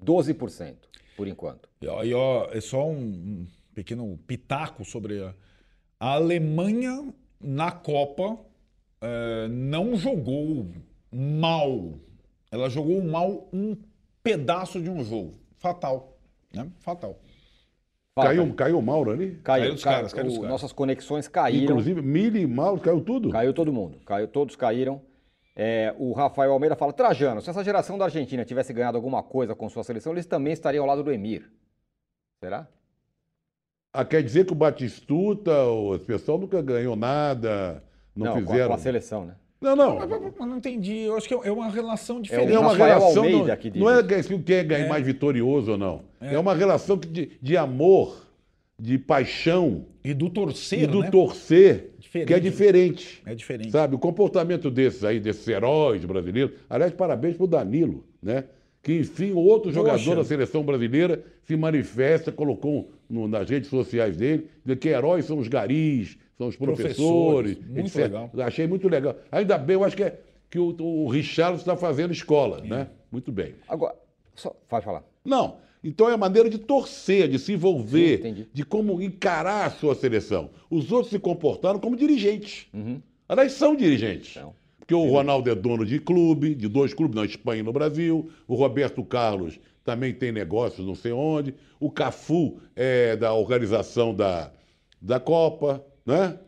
12%, por enquanto. E ó, e ó, é só um, um pequeno pitaco sobre a, a Alemanha na Copa é, não jogou mal. Ela jogou mal um pedaço de um jogo. Fatal. Né? Fatal. Fala, Caiu, caiu o Mauro ali? Caiu, Caiu os caiu. caras, caiu os O- caras. Nossas conexões caíram. Inclusive, Mili e Mauro, caiu tudo? Caiu todo mundo. Caiu, todos caíram. É, o Rafael Almeida fala: Trajano, se essa geração da Argentina tivesse ganhado alguma coisa com sua seleção, eles também estariam ao lado do Emir. Será? Ah, quer dizer que o Batistuta, o pessoal nunca ganhou nada, não, com a- fizeram. Com a seleção, né? Não, não. Mas não entendi. Eu acho que é uma relação É diferente. É uma Rafael relação. Almeida não, que diz não é se quem é ganhar mais vitorioso ou não. É, uma relação de, de amor, de paixão E do torcer, e do né? torcer, Diferente. que é diferente. É diferente. Sabe, o comportamento desses aí, desses heróis brasileiros. Aliás, parabéns pro Danilo, né? Que, enfim, outro Poxa. jogador da seleção brasileira se manifesta, colocou no- nas redes sociais dele, de que heróis são os garis, são os professores. Professores, muito etc. legal. Achei muito legal. Ainda bem, eu acho que, é, que o, o Richard está fazendo escola, né? Muito bem. Agora, só, pode falar. Não. Então é a maneira de torcer, de se envolver, Sim, de como encarar a sua seleção. Os outros se comportaram como dirigentes. Uhum. Aliás, são dirigentes. São. Porque o Ronaldo é dono de clube, de dois clubes, na Espanha e no Brasil. O Roberto Carlos também tem negócios não sei onde. O Cafu é da organização da, da Copa, né?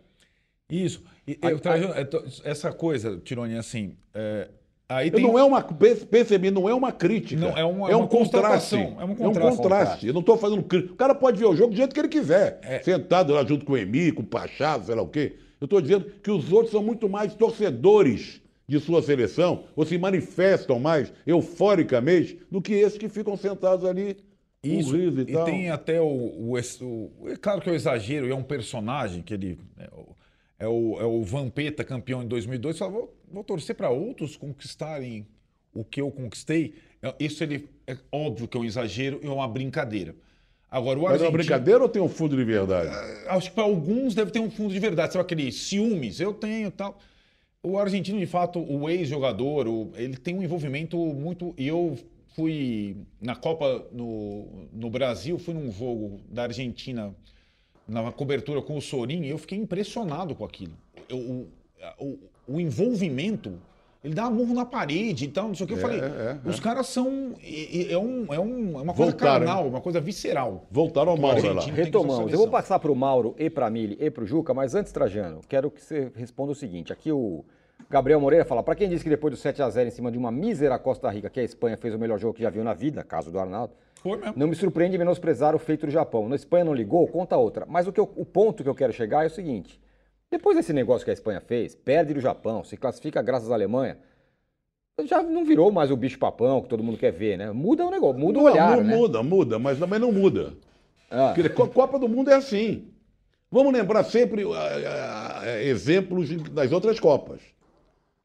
Isso. E, eu é, essa coisa, Tironi, assim. é, aí tem. Não é uma, perce- percebi, não é uma crítica. Não, é uma- é um uma contraste. constatação, é um É um contraste. contraste. Eu não estou fazendo crítica. O cara pode ver o jogo do jeito que ele quiser. É. Sentado lá junto com o Emi, com o Pachá, sei lá o quê. Eu estou dizendo que os outros são muito mais torcedores de sua seleção, ou se manifestam mais euforicamente do que esses que ficam sentados ali Isso, e, e tal. tem até o, o, o- É claro que é um exagero, e é um personagem que ele. É o, é o, é o Vampeta, campeão em 2002. Fala, vou, vou torcer para outros conquistarem o que eu conquistei. É- Isso ele, é óbvio que é um exagero e é uma brincadeira. Agora, o Mas é uma argentino. brincadeira ou tem um fundo de verdade? Acho que para alguns deve ter um fundo de verdade. Sabe aquele ciúmes? Eu tenho tal. O argentino, de fato, o ex-jogador, ele tem um envolvimento muito. E eu fui na Copa no, no Brasil, fui num jogo da Argentina, na cobertura com o Sorin, e eu fiquei impressionado com aquilo. Eu- o, o, o envolvimento. Ele dá um murro na parede e tal, não sei o que. Eu É, falei, é, é. os caras são. É, é um, é, um, é uma coisa Voltaram, carnal, uma coisa visceral. Voltaram ao Mauro lá. Retomamos. Eu vou passar para o Mauro e para a Mili e para o Juca, mas antes, Trajano, quero que você responda o seguinte. Aqui o Gabriel Moreira fala, para quem disse que depois do 7 a 0 em cima de uma mísera Costa Rica, que a Espanha fez o melhor jogo que já viu na vida, caso do Arnaldo, não me surpreende menosprezar o feito do Japão. Na Espanha não ligou, conta outra. Mas o, que eu- o ponto que eu quero chegar é o seguinte. Depois desse negócio que a Espanha fez, perde do Japão, se classifica graças à Alemanha, já não virou mais o bicho papão que todo mundo quer ver, né? Muda o negócio, muda o Não, olhar, mu- né? Muda, muda, mas também não muda. Ah, Porque a Copa do Mundo é assim. Vamos lembrar sempre ah, ah, exemplos das outras Copas.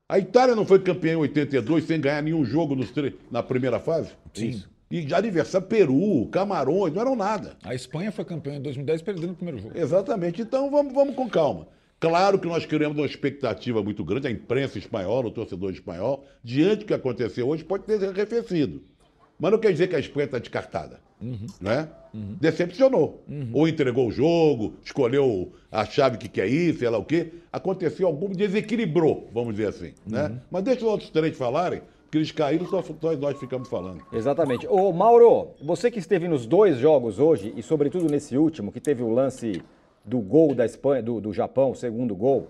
A Itália não foi campeã em 82 sem ganhar nenhum jogo nos na primeira fase? Sim. E de adversário, Peru, Camarões, não eram nada. A Espanha foi campeã em 2010 perdendo o primeiro jogo. Exatamente. Então vamos, vamos com calma. Claro que nós criamos uma expectativa muito grande, a imprensa espanhola, o torcedor espanhol, diante do que aconteceu hoje, pode ter arrefecido. Mas não quer dizer que a Espanha está descartada. Né? Decepcionou. Ou entregou o jogo, escolheu a chave que quer ir, sei lá o quê. Aconteceu algum, desequilibrou, vamos dizer assim. Né? Mas deixa os outros três falarem, que eles caíram, só, só nós ficamos falando. Exatamente. Ô, Mauro, você que esteve nos dois jogos hoje, e sobretudo nesse último, que teve o lance do gol da Espanha, do, do Japão, o segundo gol,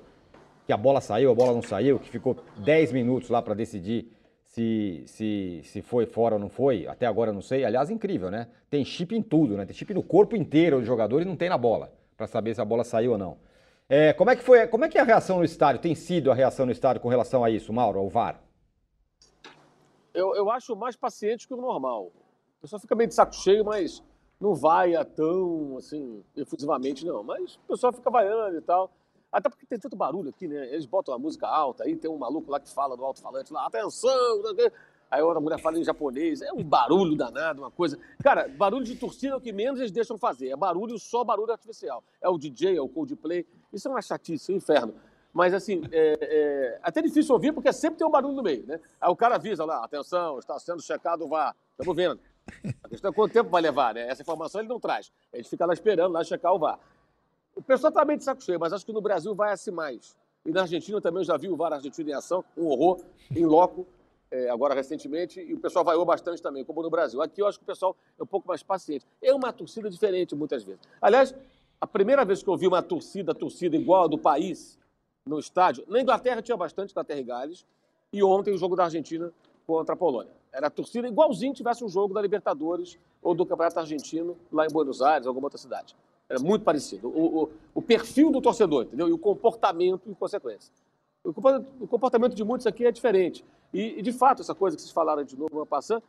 que a bola saiu, a bola não saiu, que ficou 10 minutos lá para decidir se, se, se foi fora ou não foi, até agora não sei. Aliás, incrível, né? Tem chip em tudo, né? Tem chip no corpo inteiro do jogador e não tem na bola, para saber se a bola saiu ou não. É, como é que foi, como é que é a reação no estádio? Tem sido a reação no estádio com relação a isso, Mauro, ao VAR? Eu, eu acho mais paciente que o normal. O pessoal fica meio de saco cheio, mas não vai a tão, assim, efusivamente, não. Mas o pessoal fica vaiando e tal. Até porque tem tanto barulho aqui, né? Eles botam a música alta, aí tem um maluco lá que fala no alto-falante lá, atenção! Aí outra mulher fala em japonês, é um barulho danado, uma coisa. Cara, barulho de torcida é o que menos eles deixam fazer. É barulho, só barulho artificial. É o DJ, é o Coldplay. Isso é uma chatice, é um inferno. Mas, assim, é, é, até difícil ouvir, porque sempre tem um barulho no meio, né? Aí o cara avisa lá, atenção, está sendo checado o VAR. Estamos vendo. A questão é quanto tempo vai levar, né? Essa informação ele não traz. Gente fica lá esperando lá checar o VAR. O pessoal está meio de saco cheio, mas acho que no Brasil vai assim mais. E na Argentina também eu já vi o VAR argentino em ação, um horror, em loco, é, agora recentemente, e o pessoal vaiou bastante também, como no Brasil. Aqui eu acho que o pessoal é um pouco mais paciente. É uma torcida diferente muitas vezes. Aliás, a primeira vez que eu vi uma torcida, torcida igual a do país no estádio, na Inglaterra tinha bastante, Inglaterra e Gales, e ontem o jogo da Argentina contra a Polônia. Era a torcida igualzinho tivesse um jogo da Libertadores ou do Campeonato Argentino lá em Buenos Aires, alguma outra cidade. Era muito parecido. O, o, o perfil do torcedor, entendeu? E o comportamento em consequência. O comportamento de muitos aqui é diferente. E, e, de fato, essa coisa que vocês falaram de novo, passando,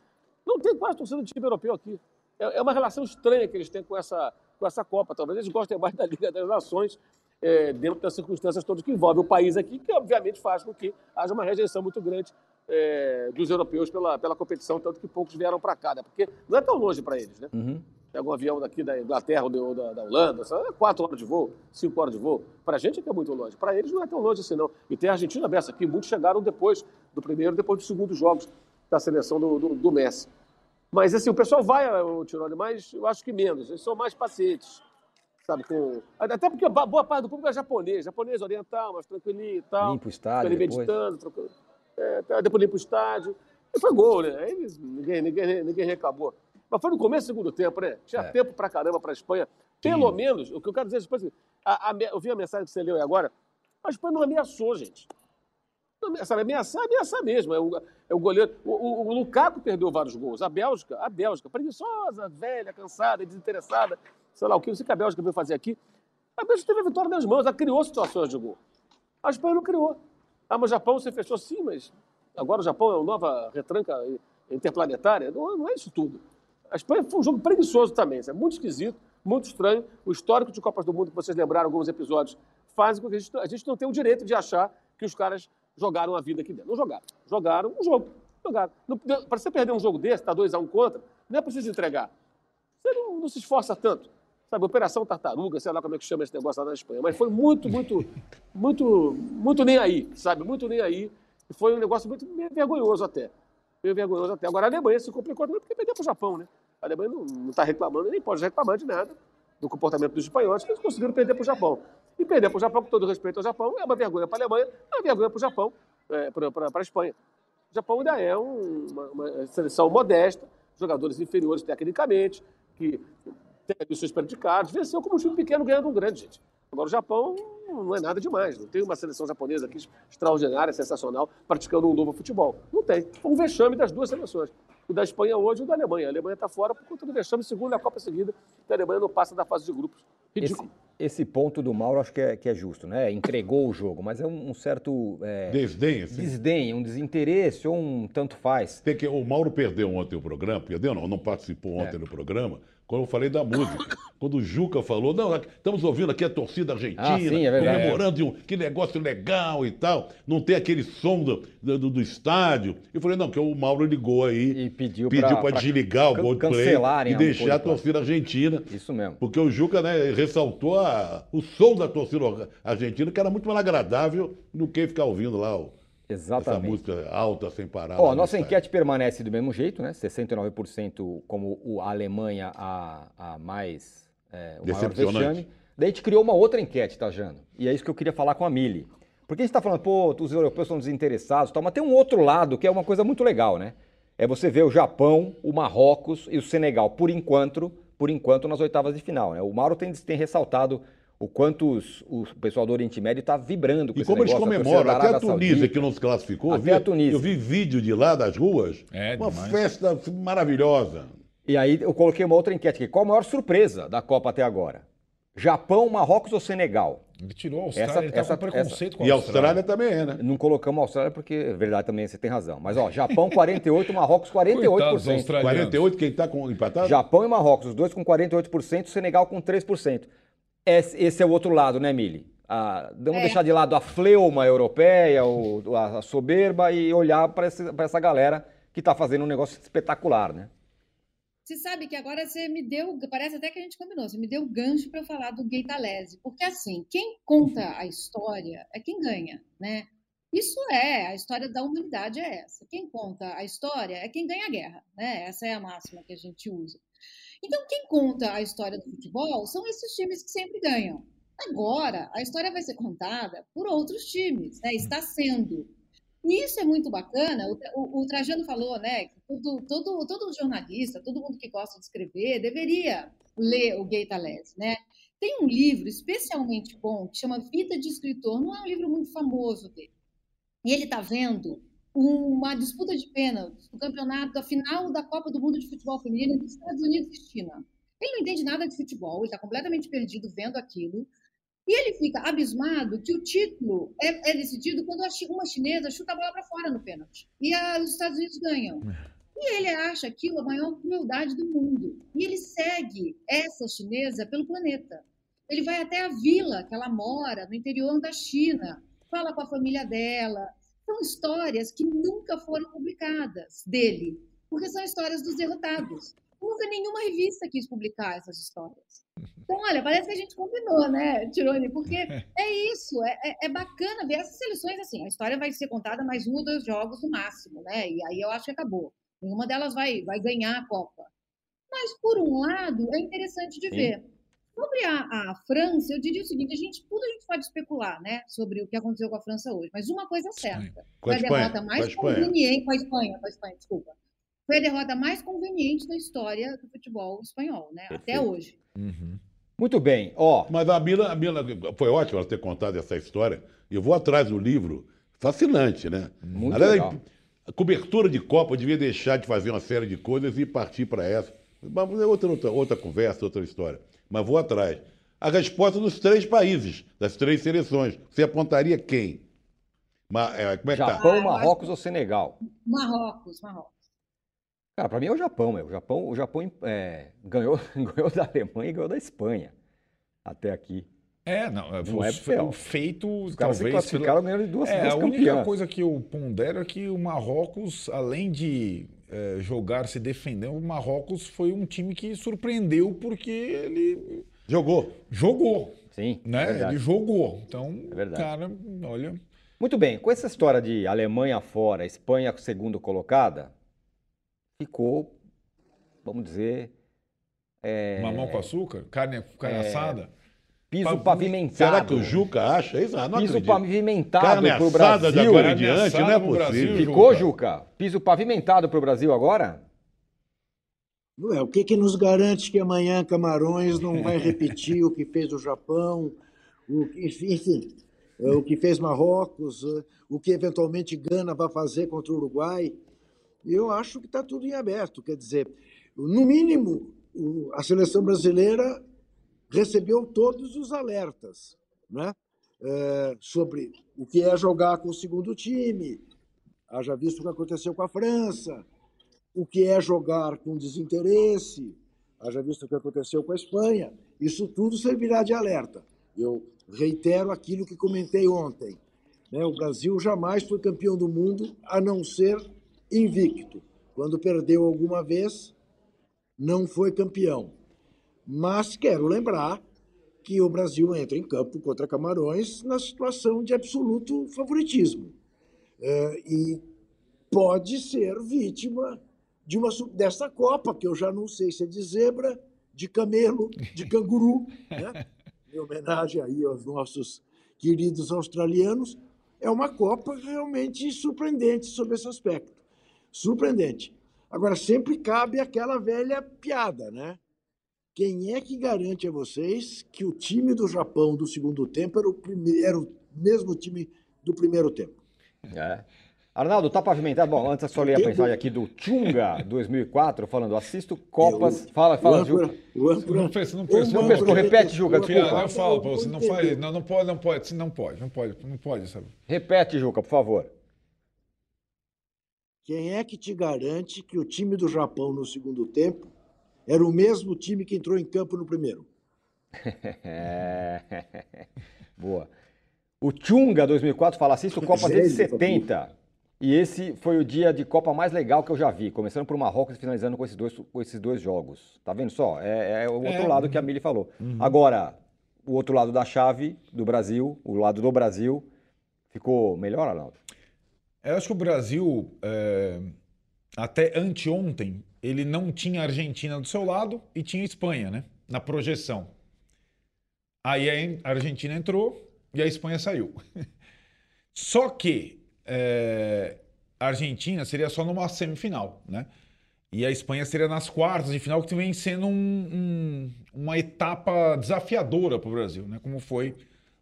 não tem quase torcida do time europeu aqui. É, é, uma relação estranha que eles têm com essa, com essa Copa. Talvez eles gostem mais da Liga das Nações, é, dentro das circunstâncias todas que envolvem o país aqui, que obviamente faz com que haja uma rejeição muito grande é, dos europeus pela, pela competição, tanto que poucos vieram para cá, né? porque não é tão longe para eles. Né? Uhum pega um avião daqui da Inglaterra ou da, da Holanda, é quatro horas de voo, cinco horas de voo. Para a gente é que é muito longe. Para eles não é tão longe assim, não. E tem a Argentina dessa aqui, muitos chegaram depois do primeiro, depois do segundo jogos da seleção do, do, do Messi. Mas assim, o pessoal vai, o Tirone, mas eu acho que menos. Eles são mais pacientes. Sabe, com... Até porque boa parte do público é japonês, japonês oriental, mais tranquilinho e tal. Limpa o estádio. Depois. meditando, trocando. É, depois limpa o estádio. E foi gol, né? Aí ninguém, ninguém, ninguém reclamou. Mas foi no começo do segundo tempo, né? Tinha é. tempo pra caramba pra Espanha. Pelo Sim. menos, o que eu quero dizer, é assim, a, a, eu vi a mensagem que você leu aí agora, a Espanha não ameaçou, gente. Não, sabe, ameaçar, ameaçar mesmo. É o, é o goleiro. O, o, o, Lukaku perdeu vários gols. A Bélgica, a Bélgica, preguiçosa, velha, cansada, desinteressada, sei lá o que, não sei o que a Bélgica veio fazer aqui. A Bélgica teve a vitória nas mãos, ela criou situações de gol. A Espanha não criou. Ah, mas o Japão você fechou sim, mas agora o Japão é uma nova retranca interplanetária. Não, não é isso tudo. A Espanha foi um jogo preguiçoso também, é muito esquisito, muito estranho. O histórico de Copas do Mundo, que vocês lembraram alguns episódios, faz com que a gente, a gente não tenha o direito de achar que os caras jogaram a vida aqui dentro. Não jogaram. Jogaram um jogo. Jogaram. Para você perder um jogo desse, tá 2x1 um contra, não é preciso entregar. Você não, não, se esforça tanto. Sabe, Operação Tartaruga, sei lá como é que chama esse negócio lá na Espanha. Mas foi muito, muito, muito, muito nem aí, sabe? Muito nem aí. Foi um negócio muito vergonhoso até meio vergonhoso até. Agora a Alemanha se complicou também porque perdeu para o Japão, né? A Alemanha não está reclamando, nem pode reclamar de nada do comportamento dos espanhóis, que eles conseguiram perder para o Japão. E perder para o Japão, com todo respeito ao Japão, é uma vergonha para a Alemanha, é uma vergonha para o Japão, é, para a Espanha. O Japão ainda é um, uma, uma, seleção modesta, jogadores inferiores tecnicamente, que tem seus predicados, venceu como um time pequeno ganhando um grande, gente. Agora o Japão não é nada demais. Não tem uma seleção japonesa aqui extraordinária, sensacional, praticando um novo futebol. Não tem. Foi um vexame das duas seleções. O da Espanha hoje e o da Alemanha. A Alemanha está fora por conta do vexame, segundo a Copa seguida, que a Alemanha não passa da fase de grupos. Ridículo. Esse, esse ponto do Mauro acho que é, que é justo, né? Entregou o jogo, mas é um, um certo. É, desdém, assim. Desdém, um desinteresse ou um tanto faz. Tem que, o Mauro perdeu ontem o programa, perdeu não, não participou ontem é. do programa quando eu falei da música. Quando o Juca falou, não, estamos ouvindo aqui a torcida argentina, ah, sim, é comemorando um, que negócio legal e tal, não tem aquele som do, do, do estádio. Eu falei, não, que o Mauro ligou aí e pediu para desligar o Coldplay e deixar a torcida argentina. Isso mesmo. Porque o Juca né, ressaltou a, o som da torcida argentina, que era muito mais agradável do que ficar ouvindo lá o, Exatamente. Essa música alta, sem parar. Ó, nossa enquete permanece do mesmo jeito, né? 69% como a Alemanha a, a mais é, o maior vexame. Daí a gente criou uma outra enquete, tá, Jano? E é isso que eu queria falar com a Mili. Porque a gente está falando, pô, os europeus são desinteressados, tal, mas tem um outro lado que é uma coisa muito legal, né? É você ver o Japão, o Marrocos e o Senegal, por enquanto, por enquanto nas oitavas de final. Né? O Mauro tem, tem ressaltado o quanto os, o pessoal do Oriente Médio está vibrando com E esse como eles negócio, comemoram, a até a Tunísia, Saudita. que não se classificou, eu Até vi, a Tunísia. eu vi vídeo de lá das ruas, É, uma demais. festa maravilhosa. E aí eu coloquei uma outra enquete aqui. Qual a maior surpresa da Copa até agora? Japão, Marrocos ou Senegal? Ele tirou a Austrália, Essa- ele tá essa- com preconceito com E a Austrália também é, né? Não colocamos a Austrália porque, é verdade, também você tem razão. Mas, ó, Japão 48, Marrocos 48%. Coitados dos australianos. 48, quem está com empatado? Japão e Marrocos, os dois com 48%, Senegal com 3%. Esse, é o outro lado, né, Mili? Ah, vamos É. deixar de lado a fleuma europeia, o- a soberba e olhar para essa galera que está fazendo um negócio espetacular, né? Você sabe que agora você me deu, parece até que a gente combinou, você me deu gancho para eu falar do Geitalese, porque assim, quem conta a história é quem ganha, né? Isso é, a história da humanidade é essa. Quem conta a história é quem ganha a guerra, né? Essa é a máxima que a gente usa. Então, quem conta a história do futebol são esses times que sempre ganham. Agora, a história vai ser contada por outros times, né? Está sendo. E isso é muito bacana. O, o- o Trajano falou, né? Que todo, todo, todo jornalista, todo mundo que gosta de escrever, deveria ler o Geitalese, né? Tem um livro especialmente bom que chama Vida de Escritor. Não é um livro muito famoso dele. E ele está vendo uma disputa de pênaltis do campeonato, da final da Copa do Mundo de Futebol Feminino entre Estados Unidos e China. Ele não entende nada de futebol, ele está completamente perdido vendo aquilo. E ele fica abismado que o título é, é decidido quando uma chinesa chuta a bola para fora no pênalti. E a- os Estados Unidos ganham. E ele acha aquilo a maior crueldade do mundo. E ele segue essa chinesa pelo planeta. Ele vai até a vila que ela mora, no interior da China, fala com a família dela. São histórias que nunca foram publicadas dele, porque são histórias dos derrotados. Nunca nenhuma revista quis publicar essas histórias. Então, olha, parece que a gente combinou, né, Tirone? Porque é isso, é, é- é bacana ver essas seleções assim. A história vai ser contada mais um ou dois jogos no máximo, né? E aí eu acho que acabou. Nenhuma delas vai, vai ganhar a Copa. Mas, por um lado, é interessante de Sim. ver. Sobre a, a França, eu diria o seguinte: a gente, tudo a gente pode especular, né, sobre o que aconteceu com a França hoje. Mas uma coisa é certa: a foi a Espanha, derrota com mais a conveniente com a Espanha, com a Espanha, desculpa. Foi a derrota mais conveniente da história do futebol espanhol, né? Até Perfeito. hoje. Muito bem, ó. Mas a Mila, a Mila foi ótimo ela ter contado essa história. E eu vou atrás do livro. Fascinante, né? Muito Aliás, legal. A cobertura de Copa devia deixar de fazer uma série de coisas e partir para essa. Mas é outra, outra, outra conversa, outra história. Mas vou atrás. A resposta dos três países, das três seleções. Você apontaria quem? Ma- é, como é que tá? Japão, acho Marrocos ou Senegal? Marrocos, Marrocos. Cara, pra mim é o Japão, meu. O Japão, o Japão é, ganhou, ganhou da Alemanha e ganhou da Espanha. Até aqui. É, não, Não é foi fel. um feito Os caras se talvez classificaram pela- ganhando de duas É, vezes a única campeã. coisa que eu pondero é que o Marrocos, além de eh, jogar se defendendo, o Marrocos foi um time que surpreendeu porque ele Jogou. jogou, Sim, né? é ele jogou. Então, É cara, olha, Muito bem, com essa história de Alemanha fora, Espanha segundo colocada, ficou, vamos dizer, é, mamão com açúcar, carne, carne assada. Piso Pa- pavimentado. Será que o Juca acha isso? Ah, não Piso acredito. pavimentado assada de Brasil. agora em diante, não é pro Brasil, possível. Ficou, Juca? Juca? Piso pavimentado pro Brasil agora? Não é, o que, que nos garante que amanhã Camarões não vai repetir o que fez o Japão, o que, enfim, é, o que fez Marrocos, é, o que eventualmente Gana vai fazer contra o Uruguai? Eu acho que está tudo em aberto. Quer dizer, no mínimo, o- a seleção brasileira recebeu todos os alertas né? É, sobre o que é jogar com o segundo time, haja visto o que aconteceu com a França, o que é jogar com desinteresse, haja visto o que aconteceu com a Espanha, isso tudo servirá de alerta. Eu reitero aquilo que comentei ontem. né? O Brasil jamais foi campeão do mundo a não ser invicto. Quando perdeu alguma vez, não foi campeão. Mas quero lembrar que o Brasil entra em campo contra Camarões na situação de absoluto favoritismo. É, e pode ser vítima de uma dessa Copa, que eu já não sei se é de zebra, de camelo, de canguru, né? em homenagem aí aos nossos queridos australianos, é uma Copa realmente surpreendente sobre esse aspecto. Surpreendente. Agora, sempre cabe aquela velha piada, né? Quem é que garante a vocês que o time do Japão do segundo tempo era o, primeiro, era o mesmo time do primeiro tempo? É. Arnaldo, tá pavimentado? Bom, antes eu só ler a mensagem aqui do Chunga 2004, falando, assisto Copas. Eu, fala, fala, Juca. Não fez, não fez. Não pescou, repete, Juca, desculpa. Eu falo pra você, não faz, não, não pode, não pode, não pode, não pode, não pode, sabe? Repete, Juca, por favor. Quem é que te garante que o time do Japão no segundo tempo era o mesmo time que entrou em campo no primeiro? Boa. O Chunga 2004 fala: assisto Copa desde 70. E esse foi o dia de Copa mais legal que eu já vi, começando por Marrocos e finalizando com esses dois, com esses dois jogos. Tá vendo só? É, é o outro é. lado que a Mili falou. Uhum. Agora, o outro lado da chave do Brasil, o lado do Brasil, ficou melhor, Arnaldo? Eu acho que o Brasil, é, até anteontem, ele não tinha a Argentina do seu lado e tinha a Espanha, né? Na projeção. Aí a Argentina entrou e a Espanha saiu. Só que é, a Argentina seria só numa semifinal, né? E a Espanha seria nas quartas de final, que vem sendo um, um, uma etapa desafiadora para o Brasil, né? Como foi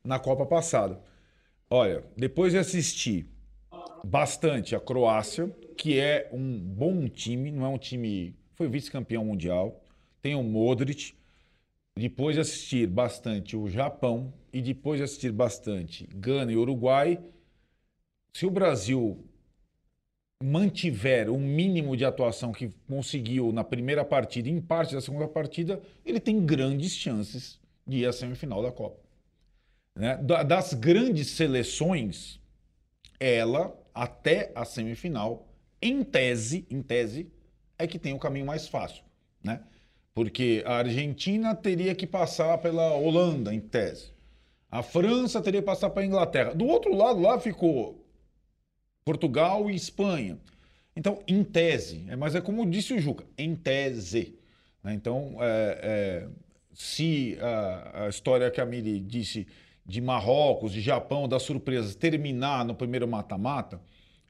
na Copa passada. Olha, depois de assistir bastante a Croácia, que é um bom time, não é um time. Foi vice-campeão mundial. Tem o Modric. Depois de assistir bastante o Japão e depois de assistir bastante Gana e Uruguai, se o Brasil mantiver o mínimo de atuação que conseguiu na primeira partida em parte da segunda partida, ele tem grandes chances de ir à semifinal da Copa. Né? Das grandes seleções, ela até a semifinal, em tese, em tese, é que tem o caminho mais fácil, né? Porque a Argentina teria que passar pela Holanda, em tese. A França teria que passar para a Inglaterra. Do outro lado lá ficou Portugal e Espanha. Então, em tese, é, mas é como disse o Juca, em tese. Né? Então, é, é, se a, a, história que a Miri disse de Marrocos, de Japão, das surpresas, terminar no primeiro mata-mata,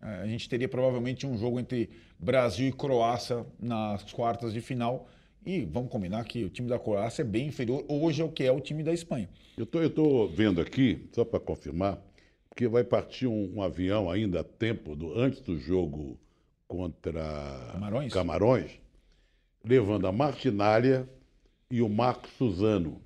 é, a gente teria provavelmente um jogo entre Brasil e Croácia nas quartas de final. E vamos combinar que o time da Croácia é bem inferior hoje ao que é o time da Espanha. Eu tô, vendo aqui, só para confirmar, que vai partir um, um, avião ainda a tempo, do, antes do jogo contra Camarões, Camarões levando a Martinália e o Marco Suzano.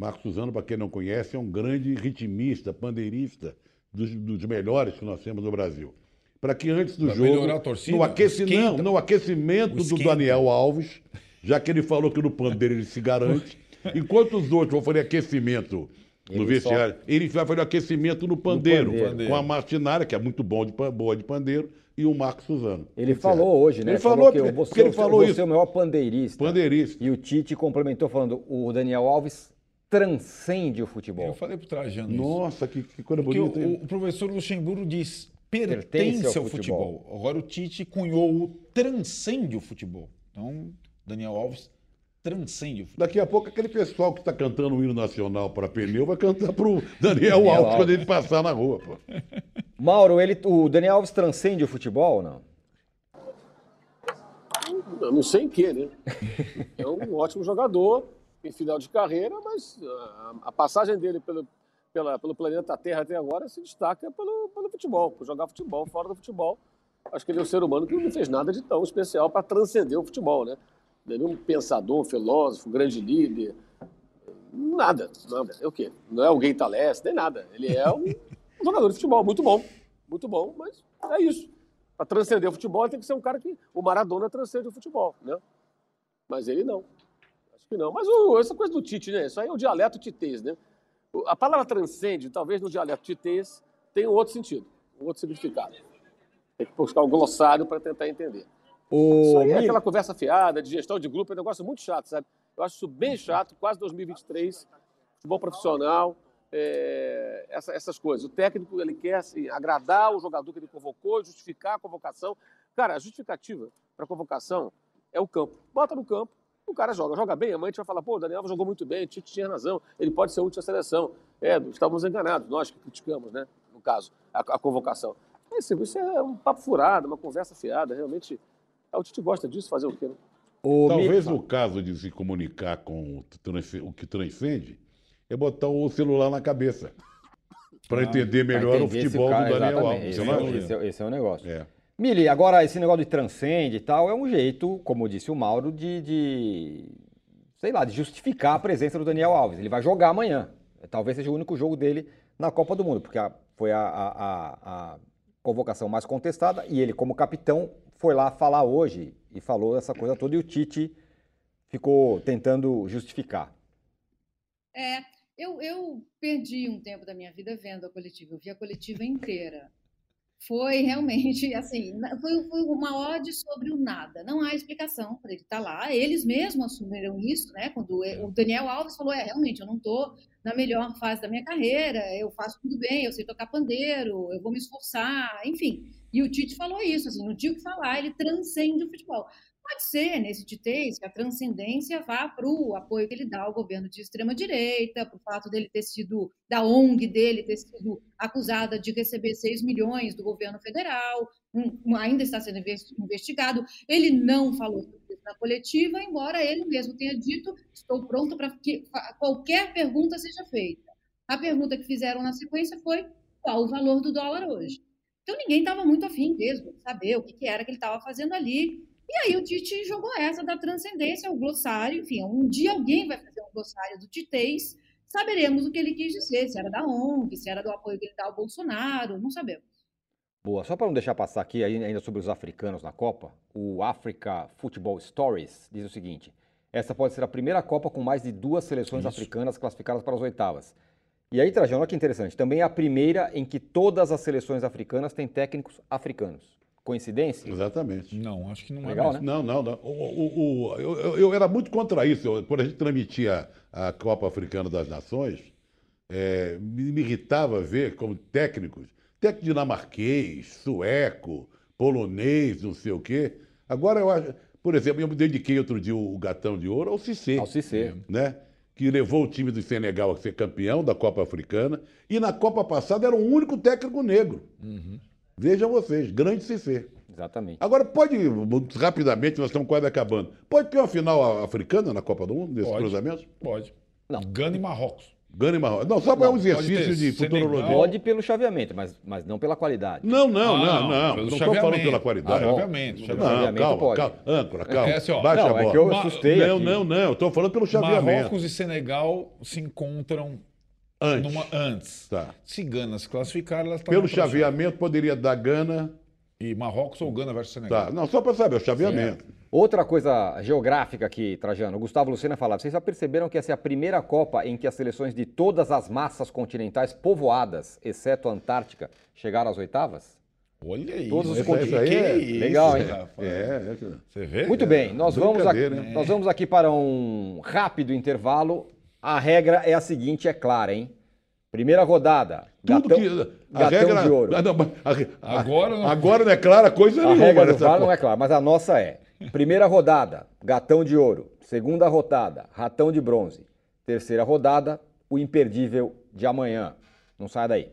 Marco Suzano, para quem não conhece, é um grande ritmista, pandeirista, dos, dos melhores que nós temos no Brasil. Para que antes do pra jogo. Torcida, no, aqueci... não, no aquecimento do Daniel Alves, já que ele falou que no pandeiro ele se garante, enquanto os outros vão fazer aquecimento no vestiário, só... ele vai fazer o aquecimento no pandeiro, no pandeiro, com a Martinária, que é muito bom de, boa de pandeiro, e o Marcos Suzano. Ele falou hoje, né? Ele falou, falou que você, ele falou você isso. é o maior pandeirista. Pandeirista. E o Tite complementou falando, o Daniel Alves transcende o futebol. Eu falei pro Trajano isso. Nossa, que, que coisa bonita. O, o, professor Luxemburgo diz pertence, pertence ao, futebol. futebol. Agora o Tite cunhou o transcende o futebol. Então, Daniel Alves transcende o futebol. Daqui a pouco aquele pessoal que está cantando o hino nacional para pneu vai cantar para o Daniel, Daniel Alves quando ele passar na rua. Pô. Mauro, ele, o Daniel Alves transcende o futebol ou não? Eu não sei em que, né? É um ótimo jogador em final de carreira, mas a, a passagem dele pelo, pela, pelo planeta Terra até agora se destaca pelo, pelo futebol, por jogar futebol fora do futebol. Acho que ele é um ser humano que não fez nada de tão especial para transcender o futebol, né? Nenhum pensador, filósofo, grande líder, nada. nada. É o quê? Não é alguém talestre, nem nada. Ele é um jogador de futebol, muito bom, muito bom, mas é isso. Para transcender o futebol, tem que ser um cara que. O Maradona transcende o futebol, né? Mas ele não. Que não. Mas o, essa coisa do Tite, né? Isso aí é o dialeto titês, né? A palavra transcende, talvez no dialeto titês, tenha um outro sentido, um outro significado. Tem que buscar o glossário para tentar entender. O... Isso aí é aquela conversa fiada de gestão de grupo, é um negócio muito chato, sabe? Eu acho isso bem chato, quase 2023, futebol profissional, é, essa, essas coisas. O técnico ele quer assim, agradar o jogador que ele convocou, justificar a convocação. Cara, a justificativa para a convocação é o campo. Bota no campo, o cara joga, joga bem, amanhã a gente vai falar, pô, o Daniel jogou muito bem, o Tite tinha razão, ele pode ser útil à seleção. É, estávamos enganados, nós que criticamos, né? no caso, a, a convocação. Isso, isso é um papo furado, uma conversa fiada, realmente. O Tite gosta disso, fazer o quê? Né? O Talvez Mi- no caso de se comunicar com o, o que transcende, é botar o celular na cabeça. Para entender Pra melhor o entender se futebol cara- do Daniel exatamente, Alves. Esse, é, o- esse é- esse é o negócio. É. Mili, agora esse negócio de transcende e tal é um jeito, como disse o Mauro, de, de, sei lá, de justificar a presença do Daniel Alves. Ele vai jogar amanhã. Talvez seja o único jogo dele na Copa do Mundo, porque a- foi a, a- a- convocação mais contestada e ele, como capitão, foi lá falar hoje e falou essa coisa toda e o Tite ficou tentando justificar. É, eu, eu perdi um tempo da minha vida vendo a coletiva, eu vi a coletiva inteira. Foi realmente, assim, foi, foi uma ode sobre o nada. Não há explicação para ele estar lá. Eles mesmos assumiram isso, né? Quando e- o Daniel Alves falou: é, realmente, eu não estou na melhor fase da minha carreira, eu faço tudo bem, eu sei tocar pandeiro, eu vou me esforçar, enfim. E o Tite falou isso, assim, não tinha o que falar, ele transcende o futebol. Pode ser, nesse Titez, que a transcendência vá para o apoio que ele dá ao governo de extrema-direita, para o fato dele ter sido, da ONG dele ter sido acusada de receber 6 milhões do governo federal, um- ainda está sendo inves- investigado. Ele não falou sobre isso na coletiva, embora ele mesmo tenha dito: estou pronto para que qualquer pergunta seja feita. A pergunta que fizeram na sequência foi: qual o valor do dólar hoje? Então ninguém estava muito afim mesmo de saber o que, que era que ele estava fazendo ali. E aí o Tite jogou essa da transcendência, o glossário, enfim, um dia alguém vai fazer um glossário do Titez, saberemos o que ele quis dizer, se era da ONG, se era do apoio que ele dá ao Bolsonaro, não sabemos. Boa, só para não deixar passar aqui ainda sobre os africanos na Copa, o Africa Football Stories diz o seguinte: essa pode ser a primeira Copa com mais de duas seleções africanas classificadas para as oitavas. E aí, Trajano, olha que interessante, também é a primeira em que todas as seleções africanas têm técnicos africanos. Coincidência? Exatamente. Não, acho que não Legal, é mesmo. Não, não, não. O- o- o- eu, eu- era muito contra isso. Eu- quando a gente transmitia a Copa Africana das Nações, é, me, me irritava ver como técnicos, técnico dinamarquês, sueco, polonês, não sei o quê. Agora eu acho, por exemplo, eu me dediquei outro dia o gatão de ouro ao Cissé. Ao Cissé. Né? Que levou o time do Senegal a ser campeão da Copa Africana. E na Copa passada era o único técnico negro. Vejam vocês, grande Cissé. Exatamente. Agora, pode, muito rapidamente, nós estamos quase acabando. Pode ter uma final africana na Copa do Mundo, nesses Pode. cruzamentos? Pode. Não. Gana e Marrocos. Gana e Marrocos. Não, só para um exercício de futurologia. Pode pelo chaveamento, mas, mas não pela qualidade. Não, não, Ah, não, não, não. Não estou falando pela qualidade. Ah. Chaveamento, Não, chaveamento. chaveamento calma, pode. calma. Âncora, calma. É assim, ó. Baixa Não, a bola. é que eu assustei Não, aqui. não, não. Eu estou falando pelo chaveamento. Marrocos e Senegal se encontram Antes. numa antes. Tá. Se Gana se classificar, elas estão Pelo chaveamento, poderia dar Gana. E Marrocos ou Gana versus Senegal. Tá. Não, só para saber, o chaveamento. Outra coisa geográfica aqui, Trajano, o Gustavo Lucena falava, vocês já perceberam que essa é a primeira Copa em que as seleções de todas as massas continentais povoadas, exceto a Antártica, chegaram às oitavas? Olha isso. Todos os continentes. é- Legal, hein? É, é. Você vê? Muito bem, nós vamos, aqui, né? nós vamos aqui para um rápido intervalo. A regra é a seguinte, é clara, hein? Primeira rodada, Tudo gatão, que. A gatão regra. de ouro. Ah, não, a- a- Agora não- Agora não é clara coisa A nenhuma. regra do nessa VAR não é clara, mas a nossa é. Primeira rodada, gatão de ouro. Segunda rodada, ratão de bronze. Terceira rodada, o imperdível de amanhã. Não sai daí.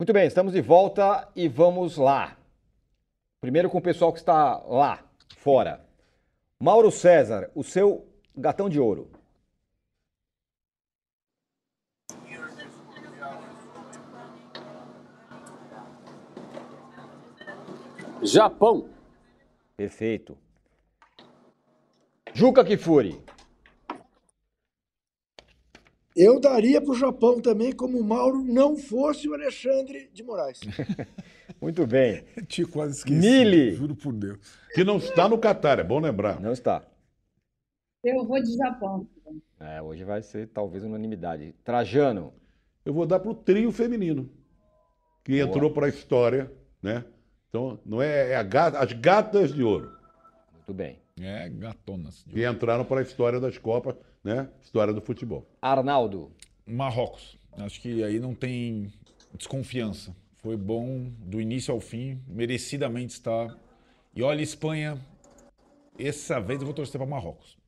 Muito bem, estamos de volta e vamos lá. Primeiro com o pessoal que está lá, fora. Mauro César, o seu gatão de ouro. Japão. Perfeito. Juca Kifuri. Eu daria para o Japão também, como o Mauro não fosse o Alexandre de Moraes. Muito bem. Tinha quase esquecido. Mili. Juro por Deus. Que não está no Catar, é bom lembrar. Não está. Eu vou de Japão. É, hoje vai ser talvez unanimidade. Trajano. Eu vou dar para o trio feminino, que Boa. entrou para a história, né? Então, não é, é a gata- as gatas de ouro, Muito bem. É, gatonas. que entraram para a história das Copas, né? História do futebol. Arnaldo. Marrocos. Acho que aí não tem desconfiança. Foi bom do início ao fim, merecidamente está. E olha, Espanha, essa vez eu vou torcer para Marrocos.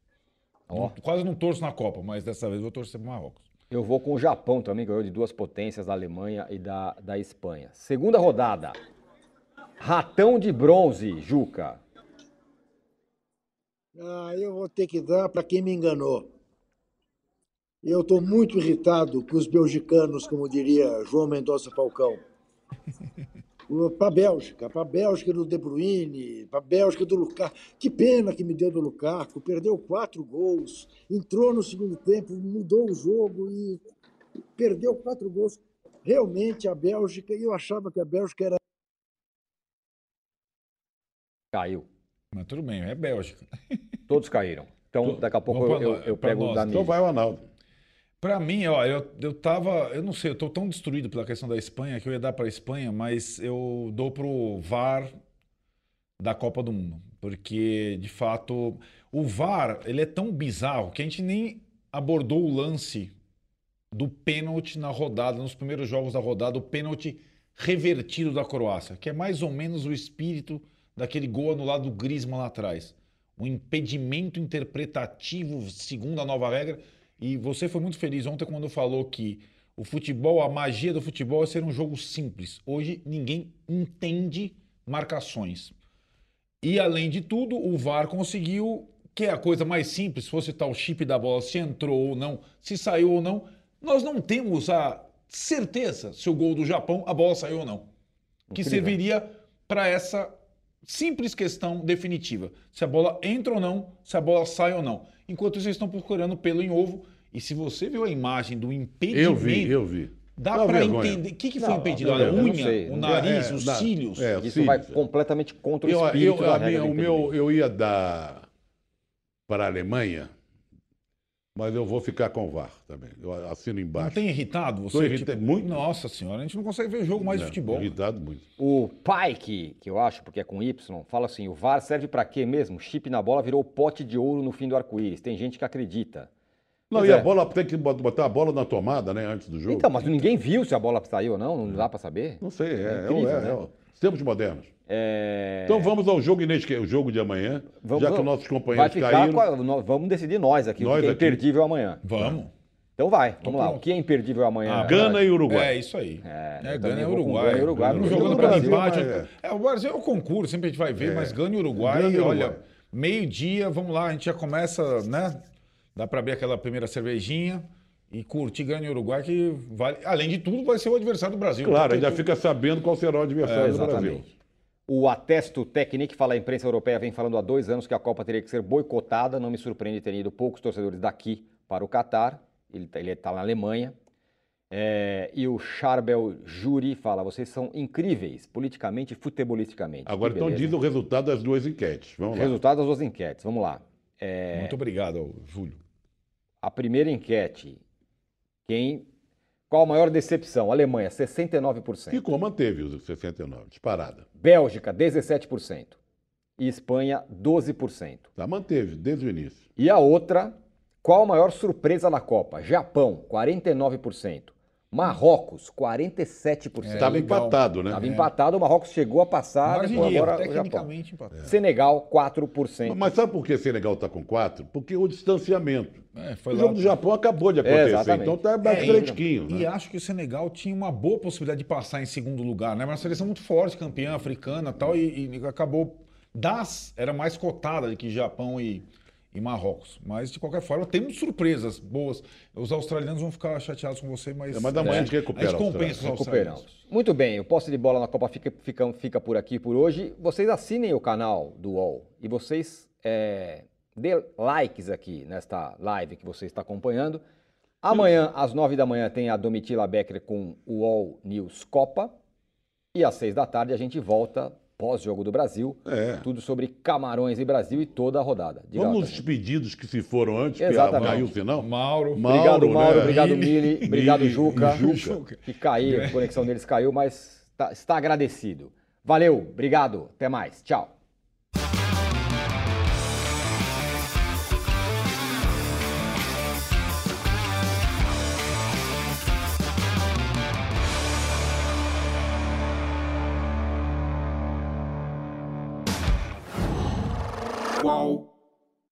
Ó. Não- quase não torço na Copa, mas dessa vez eu vou torcer para Marrocos. Eu vou com o Japão também, ganhou de duas potências, da Alemanha e da, da Espanha. Segunda rodada. Ratão de bronze, Juca. Ah, eu vou ter que dar para quem me enganou. Eu estou muito irritado com os belgicanos, como diria João Mendonça Falcão. Para a Bélgica, para a Bélgica do De Bruyne, para a Bélgica do Lukaku. Que pena que me deu do Lukaku, perdeu quatro gols, entrou no segundo tempo, mudou o jogo e perdeu quatro gols. Realmente a Bélgica, e eu achava que a Bélgica era Caiu. Mas tudo bem, é Bélgica. Todos caíram. Então, daqui a pouco eu, eu, eu pego o nós. da Então vai o Arnaldo. Pra mim, ó, eu, eu tava. Eu não sei, eu tô tão destruído pela questão da Espanha que eu ia dar pra Espanha, mas eu dou pro VAR da Copa do Mundo. Porque, de fato, o VAR, ele é tão bizarro que a gente nem abordou o lance do pênalti na rodada, nos primeiros jogos da rodada, o pênalti revertido da Croácia, que é mais ou menos o espírito daquele gol anulado do Griezmann lá atrás. Um impedimento interpretativo, segundo a nova regra. E você foi muito feliz ontem quando falou que o futebol, a magia do futebol é ser um jogo simples. Hoje ninguém entende marcações. E além de tudo, o VAR conseguiu, que é a coisa mais simples, se fosse tal chip da bola, se entrou ou não, se saiu ou não. Nós não temos a certeza se o gol do Japão, a bola saiu ou não. Que Incrível. serviria para essa simples questão definitiva. Se a bola entra ou não, se a bola sai ou não. Enquanto eles estão procurando pelo em ovo. E se você viu a imagem do impedimento, Eu vi, eu vi. dá para entender. O que, que foi Não, impedido? não, A não unha, sei. o nariz, É, os dá- cílios? é, Isso cílios, vai é. completamente contra o Eu, espírito eu, da minha- o meu, eu ia dar para a Alemanha, mas eu vou ficar com o VAR também. Eu assino Não embaixo. tem irritado você? Tô irritado muito. Nossa senhora, a gente não consegue ver jogo mais de Não, futebol. Irritado muito. O Pike, que eu acho, porque é com Y, fala assim: o VAR serve pra quê mesmo? Chip na bola virou pote de ouro no fim do arco-íris. Tem gente que acredita. Não, Pois e é. a bola tem que bot- botar a bola na tomada, né, antes do jogo. Então, mas ninguém viu se a bola saiu ou não, não dá pra saber. Não sei, é, é, incrível, é, né? é, os tempos modernos. É... Então vamos ao jogo inesquecível, o jogo de amanhã, Vamos- já que nossos vai companheiros ficar caíram. a- nós- vamos decidir nós aqui, Nós o que é aqui. imperdível amanhã. Vamos. Então vai, vamos lá. pronto. O que é imperdível amanhã? Ah, Gana e Uruguai. É, isso aí. É, É, também Gana e Uruguai. Gana e Uruguai, porque jogando Brasil, empate. mas É. o Brasil é o concurso, sempre a gente vai ver, mas Gana e Uruguai, Gana e Uruguai. olha, meio-dia, vamos lá, a gente já começa, né? Dá pra abrir aquela primeira cervejinha e curtir Gana e Uruguai, que vale. Além de tudo, vai ser o adversário do Brasil. Claro, Então, ainda fica sabendo qual será o adversário do Brasil. Exatamente. O Atesto Technique fala, a imprensa europeia vem falando há dois anos que a Copa teria que ser boicotada. Não me surpreende ter ido poucos torcedores daqui para o Catar. Ele está na Alemanha. É, e o Charbel Juri fala, vocês são incríveis, politicamente e futebolisticamente. Agora, então diz o resultado das duas enquetes. Vamos lá. Resultado das duas enquetes, vamos lá. É, Muito obrigado, Júlio. A primeira enquete, quem... Qual a maior decepção? Alemanha, 69%. Ficou, manteve os 69, disparada. Bélgica, 17%. E Espanha, 12%. Tá, manteve, desde o início. E a outra, qual a maior surpresa da Copa? Japão, 49%. Marrocos, 47%. Estava legal. empatado, né? Estava empatado, o Marrocos chegou a passar, Margem depois agora Japão. tecnicamente empatado. Senegal, 4%. Mas sabe por que Senegal está com 4? Porque o distanciamento. É, foi o lá- jogo do Japão acabou de acontecer, exatamente. então tá É, e- fresquinho. E né? acho que o Senegal tinha uma boa possibilidade de passar em segundo lugar, né? Mas uma seleção muito forte, campeã africana e tal, e, e acabou. Das era mais cotada do que Japão e, e Marrocos. Mas, de qualquer forma, temos surpresas boas. Os australianos vão ficar chateados com você, mas. É, mas amanhã a gente recupera A gente compensa os australianos. Muito bem, o posse de bola na Copa fica, fica, fica por aqui por hoje. Vocês assinem o canal do UOL e vocês é, dê likes aqui nesta live que você está acompanhando. Amanhã, às nove da manhã, tem a Domitila Becker com o All News Copa. E às seis da tarde a gente volta pós-jogo do Brasil. É. Tudo sobre Camarões e Brasil e toda a rodada. Diga Vamos os pedidos que se foram antes, que Exatamente. caiu o sinal. Mauro. Obrigado, Mauro. né? Obrigado, Mili. Obrigado, Mili, Juca. Juca. Que caiu, a conexão deles caiu, mas tá- está agradecido. Valeu, obrigado. Até mais. Tchau.